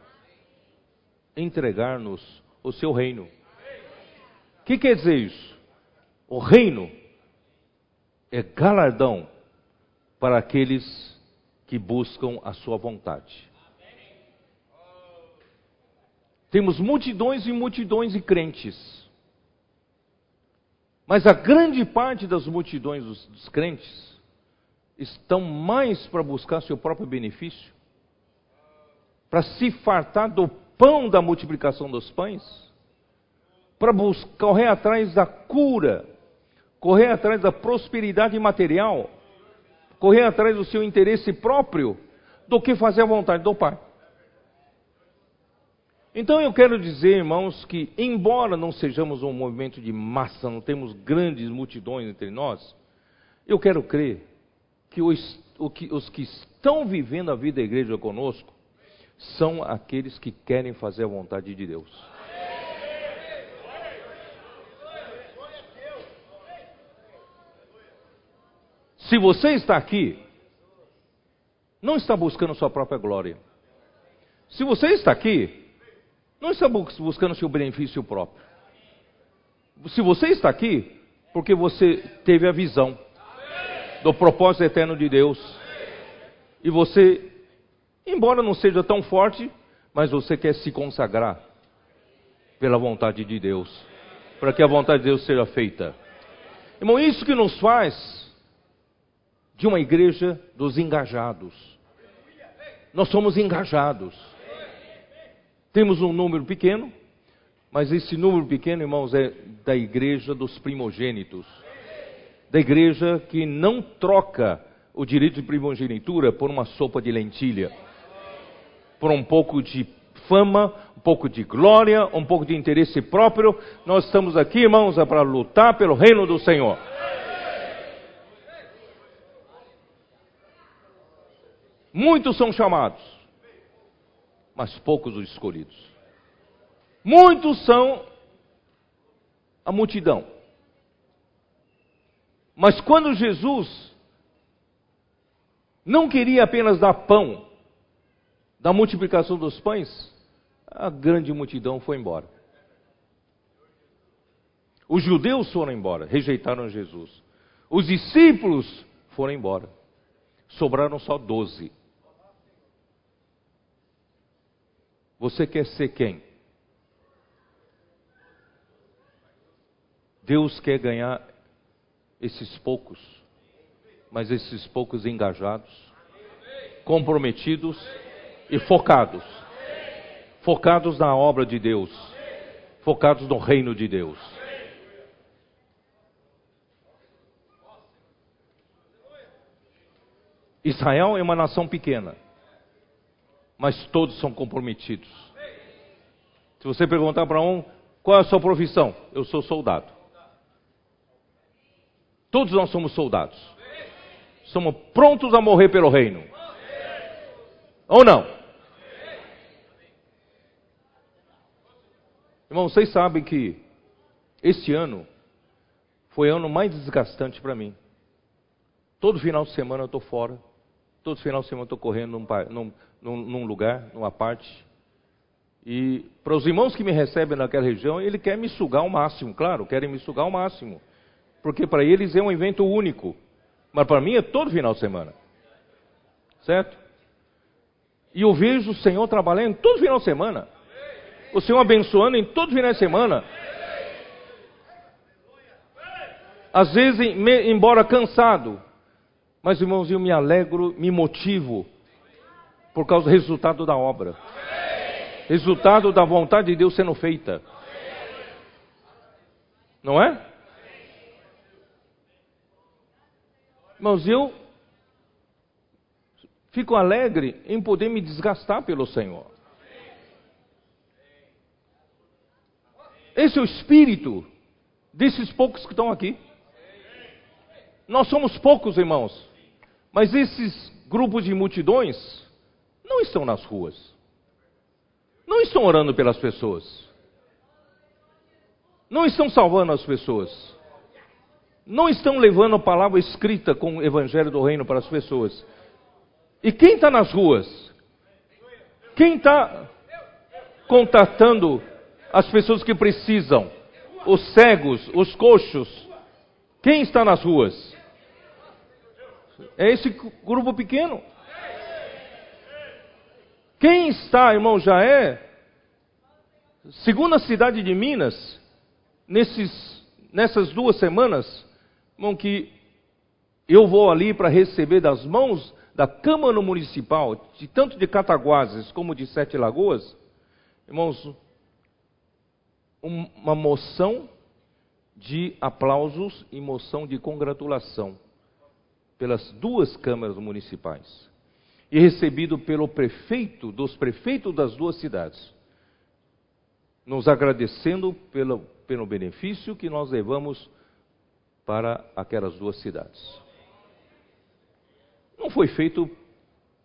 entregar-nos o seu reino. O que quer dizer isso? O reino é galardão para aqueles que buscam a sua vontade. Temos multidões e multidões de crentes. Mas a grande parte das multidões dos, dos crentes estão mais para buscar seu próprio benefício, para se fartar do pão da multiplicação dos pães, para correr atrás da cura, correr atrás da prosperidade material, correr atrás do seu interesse próprio, do que fazer a vontade do Pai. Então eu quero dizer, irmãos, que embora não sejamos um movimento de massa, não temos grandes multidões entre nós, eu quero crer que os, os que estão vivendo a vida da igreja conosco são aqueles que querem fazer a vontade de Deus. Se você está aqui, não está buscando sua própria glória. Se você está aqui, não está buscando seu benefício próprio. Se você está aqui, porque você teve a visão do propósito eterno de Deus, e você, embora não seja tão forte, mas você quer se consagrar pela vontade de Deus, para que a vontade de Deus seja feita. Irmão, isso que nos faz de uma igreja dos engajados. Nós somos engajados. Temos um número pequeno, mas esse número pequeno, irmãos, é da igreja dos primogênitos. Da igreja que não troca o direito de primogenitura por uma sopa de lentilha, por um pouco de fama, um pouco de glória, um pouco de interesse próprio. Nós estamos aqui, irmãos, é para lutar pelo reino do Senhor. Muitos são chamados, mas poucos os escolhidos. Muitos são a multidão. Mas quando Jesus não queria apenas dar pão, da multiplicação dos pães, a grande multidão foi embora. Os judeus foram embora, rejeitaram Jesus. Os discípulos foram embora. Sobraram só doze. Você quer ser quem? Deus quer ganhar esses poucos, mas esses poucos engajados, comprometidos e focados. Focados na obra de Deus, focados no reino de Deus. Israel é uma nação pequena mas todos são comprometidos. Se você perguntar para um, qual é a sua profissão? Eu sou soldado. Todos nós somos soldados. Somos prontos a morrer pelo reino. Ou não? Irmão, vocês sabem que este ano foi o ano mais desgastante para mim. Todo final de semana eu estou fora. Todo final de semana estou correndo num, num, num, num lugar, numa parte. E para os irmãos que me recebem naquela região, ele quer me sugar ao máximo, claro, querem me sugar ao máximo. Porque para eles é um evento único. Mas para mim é todo final de semana. Certo? E eu vejo o Senhor trabalhando todo final de semana. O Senhor abençoando em todo final de semana. Às vezes, embora cansado, mas irmãos, eu me alegro, me motivo por causa do resultado da obra. Resultado da vontade de Deus sendo feita. Não é? Irmãos, eu fico alegre em poder me desgastar pelo Senhor. Esse é o espírito desses poucos que estão aqui. Nós somos poucos, irmãos, mas esses grupos de multidões não estão nas ruas. Não estão orando pelas pessoas. Não estão salvando as pessoas. Não estão levando a palavra escrita com o evangelho do reino para as pessoas. E quem está nas ruas? Quem está contatando as pessoas que precisam? Os cegos, os coxos. Quem está nas ruas? É esse grupo pequeno. Quem está, irmão, já é, segundo a cidade de Minas, nesses, nessas duas semanas, irmão, que eu vou ali para receber das mãos da Câmara Municipal, de, tanto de Cataguases como de Sete Lagoas, irmãos, uma moção de aplausos e moção de congratulação pelas duas câmaras municipais e recebido pelo prefeito, dos prefeitos das duas cidades, nos agradecendo pelo, pelo benefício que nós levamos para aquelas duas cidades. Não foi feito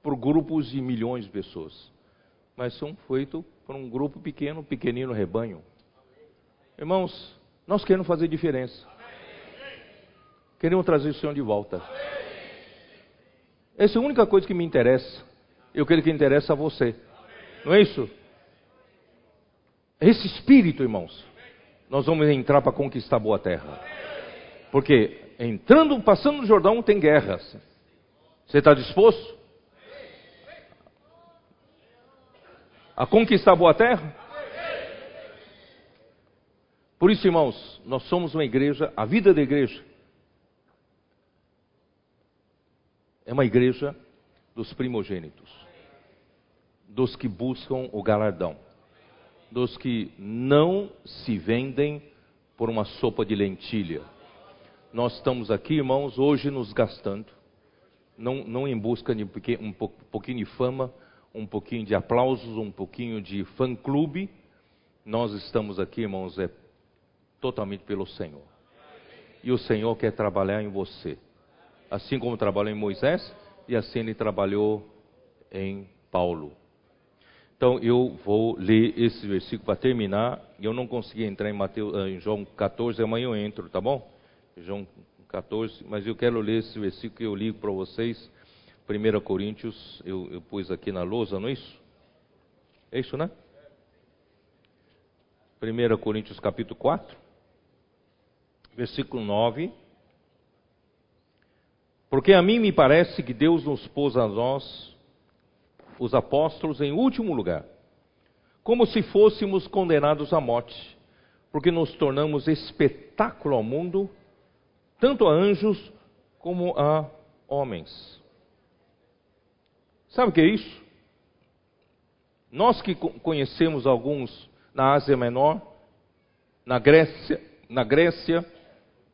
por grupos de milhões de pessoas, mas são feito por um grupo pequeno, pequenino rebanho. Irmãos, nós queremos fazer diferença. Queremos trazer o Senhor de volta. Essa é a única coisa que me interessa. Eu quero que interessa a você. Não é isso? Esse espírito, irmãos. Nós vamos entrar para conquistar a boa terra. Porque entrando, passando no Jordão, tem guerras. Você está disposto? A conquistar boa terra? Por isso, irmãos, nós somos uma igreja, a vida da igreja é uma igreja dos primogênitos, dos que buscam o galardão, dos que não se vendem por uma sopa de lentilha. Nós estamos aqui, irmãos, hoje nos gastando, não, não em busca de um pouquinho de fama, um pouquinho de aplausos, um pouquinho de fã-clube. Nós estamos aqui, irmãos, é totalmente pelo Senhor. E o Senhor quer trabalhar em você assim como trabalhou em Moisés e assim ele trabalhou em Paulo. Então eu vou ler esse versículo para terminar. Eu não consegui entrar em, Mateus, eh, em João 14, amanhã eu entro, tá bom? João 14, mas eu quero ler esse versículo que eu li para vocês. 1 Coríntios, eu, eu pus aqui na lousa, não é isso? É isso, né? 1 Coríntios capítulo 4, versículo 9. Porque a mim me parece que Deus nos pôs a nós, os apóstolos, em último lugar, como se fôssemos condenados à morte, porque nos tornamos espetáculo ao mundo, tanto a anjos como a homens. Sabe o que é isso? Nós que conhecemos alguns na Ásia Menor, na Grécia, na Grécia,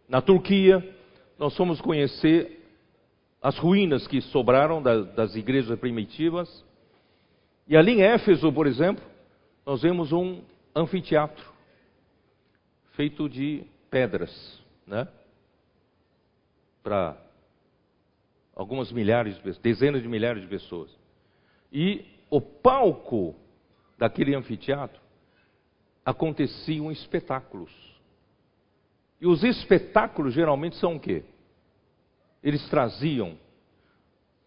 na Turquia, nós fomos conhecer as ruínas que sobraram das igrejas primitivas. E ali em Éfeso, por exemplo, nós vemos um anfiteatro feito de pedras, né? Para algumas milhares de dezenas de milhares de pessoas. E o palco daquele anfiteatro aconteciam espetáculos. E os espetáculos geralmente são o quê? Eles traziam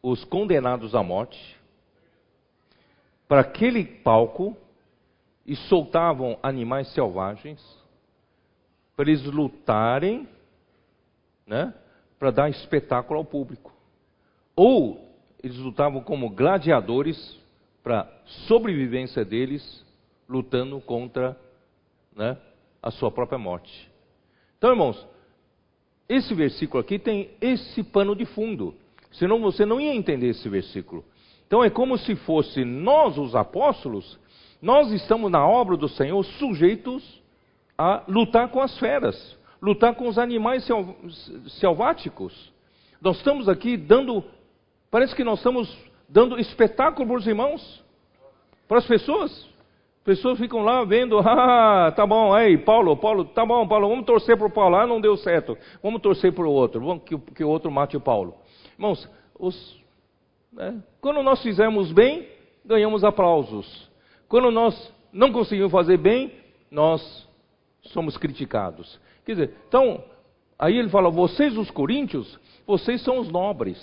os condenados à morte para aquele palco e soltavam animais selvagens para eles lutarem, né, para dar espetáculo ao público. Ou eles lutavam como gladiadores para sobrevivência deles, lutando contra né, a sua própria morte. Então, irmãos, esse versículo aqui tem esse pano de fundo. Senão você não ia entender esse versículo. Então é como se fosse nós, os apóstolos, nós estamos na obra do Senhor sujeitos a lutar com as feras, lutar com os animais selváticos. Nós estamos aqui dando, parece que nós estamos dando espetáculo para os irmãos, para as pessoas. Pessoas ficam lá vendo, ah, tá bom, aí, Paulo, Paulo, tá bom, Paulo, vamos torcer para o Paulo, ah, não deu certo, vamos torcer para o outro, vamos que, que o outro mate o Paulo. Irmãos, os, né, quando nós fizemos bem, ganhamos aplausos. Quando nós não conseguimos fazer bem, nós somos criticados. Quer dizer, então, aí ele fala, vocês os coríntios, vocês são os nobres.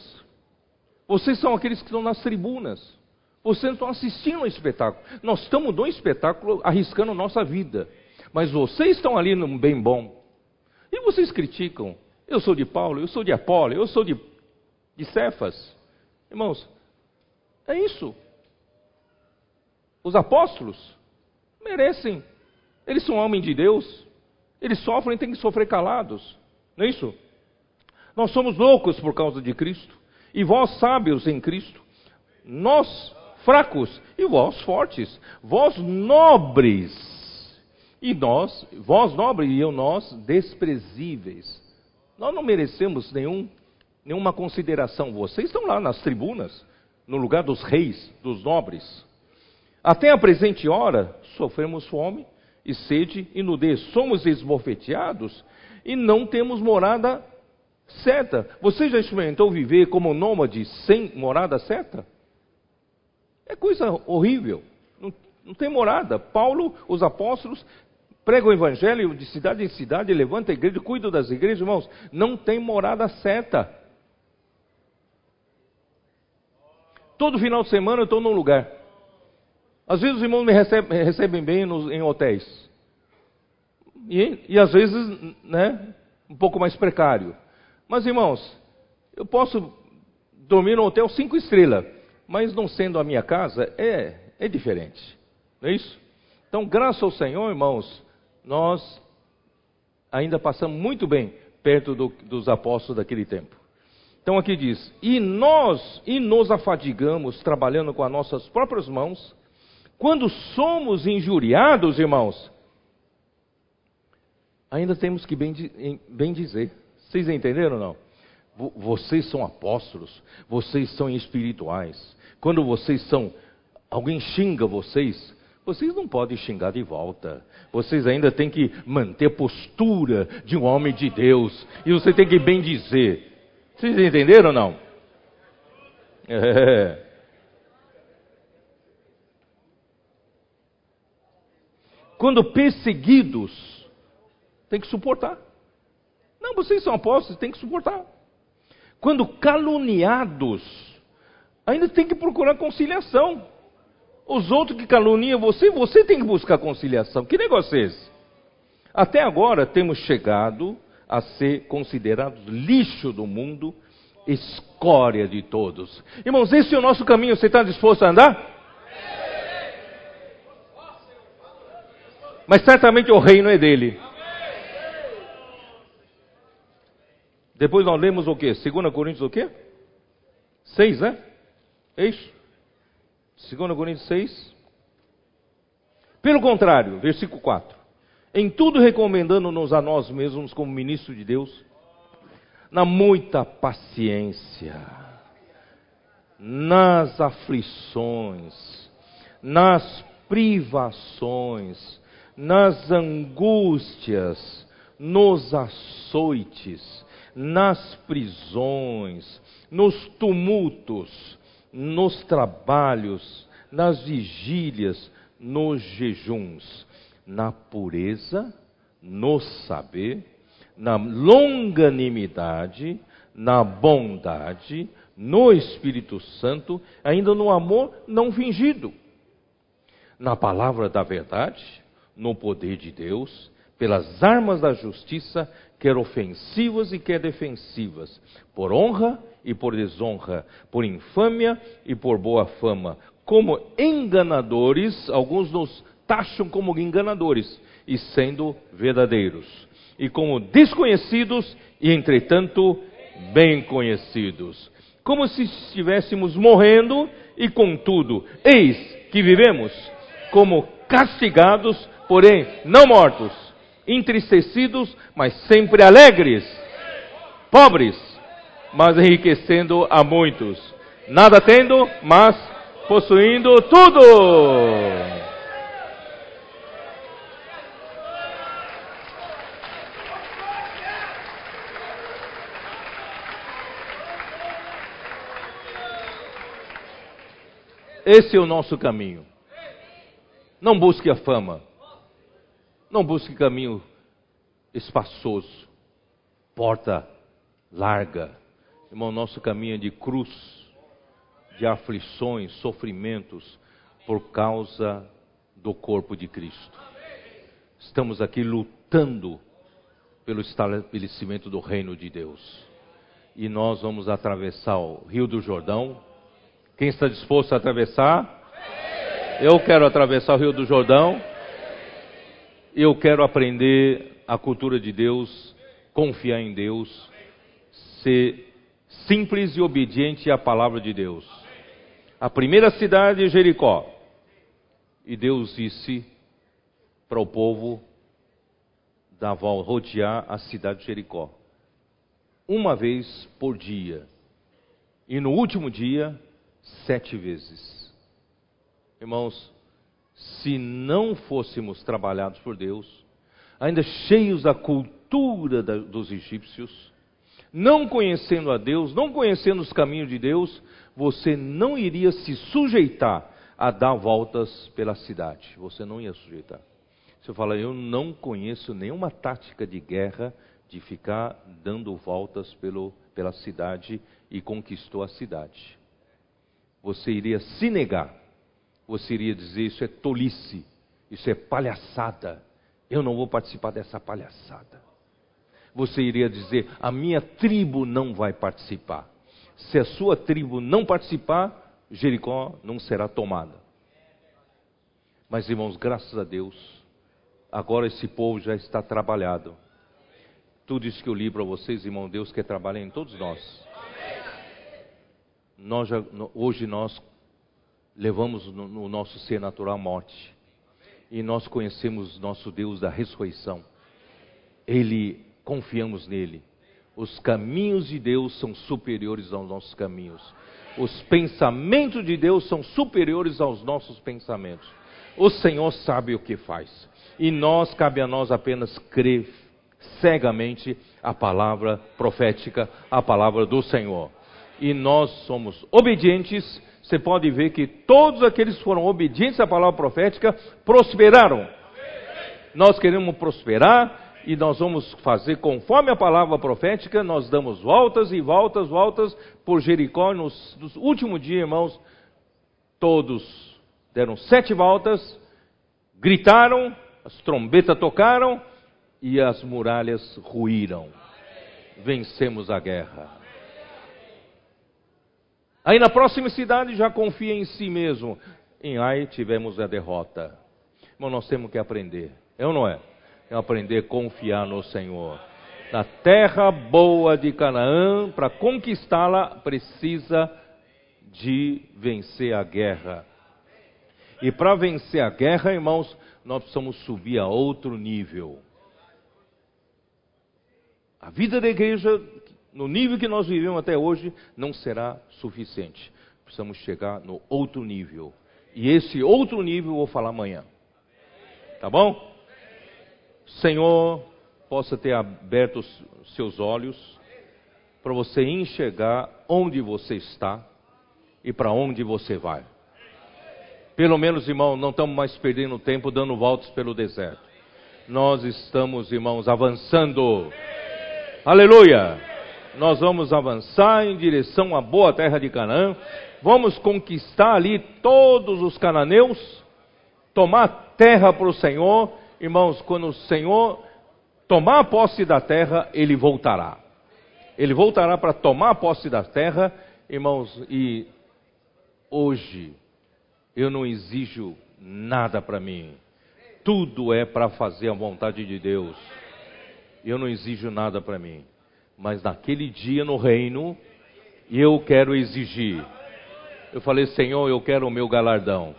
Vocês são aqueles que estão nas tribunas. Vocês estão assistindo ao espetáculo. Nós estamos no espetáculo arriscando nossa vida. Mas vocês estão ali num bem bom. E vocês criticam. Eu sou de Paulo, eu sou de Apolo, eu sou de. de Cefas. Irmãos, é isso. Os apóstolos merecem. Eles são homens de Deus. Eles sofrem, têm que sofrer calados. Não é isso? Nós somos loucos por causa de Cristo. E vós sábios em Cristo. Nós fracos e vós fortes. Vós nobres. E nós, vós nobres e eu nós desprezíveis. Nós não merecemos nenhum, nenhuma consideração. Vocês estão lá nas tribunas, no lugar dos reis, dos nobres. Até a presente hora, sofremos fome e sede e nudez. Somos esbofeteados e não temos morada certa. Você já experimentou viver como nômade sem morada certa? É coisa horrível. Não, não tem morada. Paulo, os apóstolos, pregam o evangelho de cidade em cidade, levanta a igreja, cuida das igrejas, irmãos. Não tem morada certa. Todo final de semana eu estou num lugar. Às vezes os irmãos me recebem, recebem bem nos, em hotéis. E, e às vezes, né, um pouco mais precário. Mas, irmãos, eu posso dormir num hotel cinco estrelas, mas não sendo a minha casa, é, é diferente. Não é isso? Então, graças ao Senhor, irmãos, nós ainda passamos muito bem perto do, dos apóstolos daquele tempo. Então aqui diz: e nós e nos afadigamos trabalhando com as nossas próprias mãos, quando somos injuriados, irmãos, ainda temos que bem, bem dizer. Vocês entenderam ou não? Vocês são apóstolos, vocês são espirituais. Quando vocês são, alguém xinga vocês, vocês não podem xingar de volta. Vocês ainda têm que manter a postura de um homem de Deus. E você tem que bem dizer. Vocês entenderam ou não? É. Quando perseguidos, tem que suportar. Não, vocês são apóstolos, tem que suportar. Quando caluniados, ainda tem que procurar conciliação. Os outros que caluniam você, você tem que buscar conciliação. Que negócio é esse? Até agora temos chegado a ser considerados lixo do mundo, escória de todos. Irmãos, esse é o nosso caminho. Você está disposto a andar? Mas certamente o reino é dele. Depois nós lemos o quê? 2 Coríntios o quê? 6, né? É isso? 2 Coríntios 6. Pelo contrário, versículo 4. Em tudo recomendando-nos a nós mesmos como ministro de Deus, na muita paciência, nas aflições, nas privações, nas angústias, nos açoites, nas prisões, nos tumultos, nos trabalhos, nas vigílias, nos jejuns, na pureza, no saber, na longanimidade, na bondade, no Espírito Santo, ainda no amor não fingido, na palavra da verdade, no poder de Deus, pelas armas da justiça, quer ofensivas e quer defensivas, por honra e por desonra, por infâmia e por boa fama. Como enganadores, alguns nos taxam como enganadores, e sendo verdadeiros. E como desconhecidos, e entretanto bem conhecidos. Como se estivéssemos morrendo, e contudo, eis que vivemos como castigados, porém não mortos, entristecidos, mas sempre alegres, pobres, mas enriquecendo a muitos, nada tendo, mas possuindo tudo. Esse é o nosso caminho. Não busque a fama. Não busque caminho espaçoso, porta larga. Irmão, nosso caminho é de cruz, de aflições, sofrimentos, por causa do corpo de Cristo. Estamos aqui lutando pelo estabelecimento do reino de Deus. e nós vamos atravessar o Rio do Jordão. Quem está disposto a atravessar? Eu quero atravessar o Rio do Jordão. Eu quero aprender a cultura de Deus, confiar em Deus, ser simples e obediente à palavra de Deus. A primeira cidade é Jericó. E Deus disse para o povo da volta, rodear a cidade de Jericó. Uma vez por dia. E no último dia, sete vezes. Irmãos, se não fôssemos trabalhados por Deus, ainda cheios da cultura da, dos egípcios, não conhecendo a Deus, não conhecendo os caminhos de Deus, você não iria se sujeitar a dar voltas pela cidade. Você não ia sujeitar. Você fala, eu não conheço nenhuma tática de guerra de ficar dando voltas pelo, pela cidade e conquistou a cidade. Você iria se negar. Você iria dizer, isso é tolice, isso é palhaçada. Eu não vou participar dessa palhaçada. Você iria dizer, a minha tribo não vai participar. Se a sua tribo não participar, Jericó não será tomada. Mas, irmãos, graças a Deus, agora esse povo já está trabalhado. Tudo isso que eu li para vocês, irmão, Deus quer trabalhar em todos nós. nós já, hoje nós levamos no, no nosso ser natural a morte. E nós conhecemos nosso Deus da ressurreição. Ele, confiamos nele. Os caminhos de Deus são superiores aos nossos caminhos. Os pensamentos de Deus são superiores aos nossos pensamentos. O Senhor sabe o que faz. E nós, cabe a nós apenas crer cegamente a palavra profética, a palavra do Senhor. E nós somos obedientes. Você pode ver que todos aqueles que foram obedientes à palavra profética prosperaram. Nós queremos prosperar e nós vamos fazer conforme a palavra profética. Nós damos voltas e voltas, voltas por Jericó. Nos, nos últimos dias, irmãos, todos deram sete voltas, gritaram, as trombetas tocaram e as muralhas ruíram. Vencemos a guerra. Aí na próxima cidade já confia em si mesmo. Em Ai tivemos a derrota. Mas nós temos que aprender. É ou não é? É aprender a confiar no Senhor. Na terra boa de Canaã, para conquistá-la, precisa de vencer a guerra. E para vencer a guerra, irmãos, nós precisamos subir a outro nível. A vida da igreja, no nível que nós vivemos até hoje, não será suficiente. Precisamos chegar no outro nível. E esse outro nível eu vou falar amanhã. Tá bom? Senhor, possa ter aberto os seus olhos para você enxergar onde você está e para onde você vai. Pelo menos, irmão, não estamos mais perdendo tempo dando voltas pelo deserto. Nós estamos, irmãos, avançando. Aleluia! Nós vamos avançar em direção à boa terra de Canaã. Vamos conquistar ali todos os cananeus, tomar terra para o Senhor. Irmãos, quando o Senhor tomar posse da terra, ele voltará. Ele voltará para tomar posse da terra, irmãos, e hoje eu não exijo nada para mim. Tudo é para fazer a vontade de Deus. Eu não exijo nada para mim. Mas naquele dia no reino, eu quero exigir. Eu falei, Senhor, eu quero o meu galardão.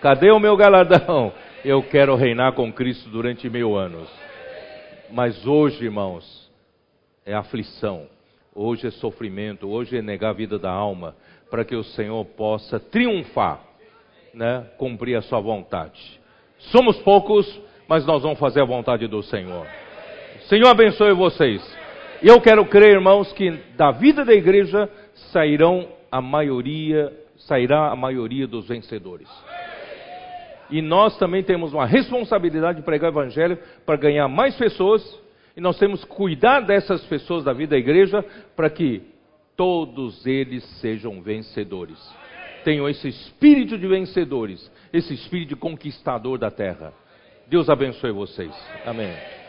Cadê o meu galardão? Eu quero reinar com Cristo durante mil anos. Mas hoje, irmãos, é aflição. Hoje é sofrimento. Hoje é negar a vida da alma. Para que o Senhor possa triunfar né, cumprir a sua vontade. Somos poucos, mas nós vamos fazer a vontade do Senhor. Senhor abençoe vocês. E eu quero crer, irmãos, que da vida da igreja sairão a maioria, sairá a maioria dos vencedores. E nós também temos uma responsabilidade de pregar o evangelho para ganhar mais pessoas, e nós temos que cuidar dessas pessoas da vida da igreja para que todos eles sejam vencedores tenham esse espírito de vencedores, esse espírito de conquistador da terra. Deus abençoe vocês. Amém.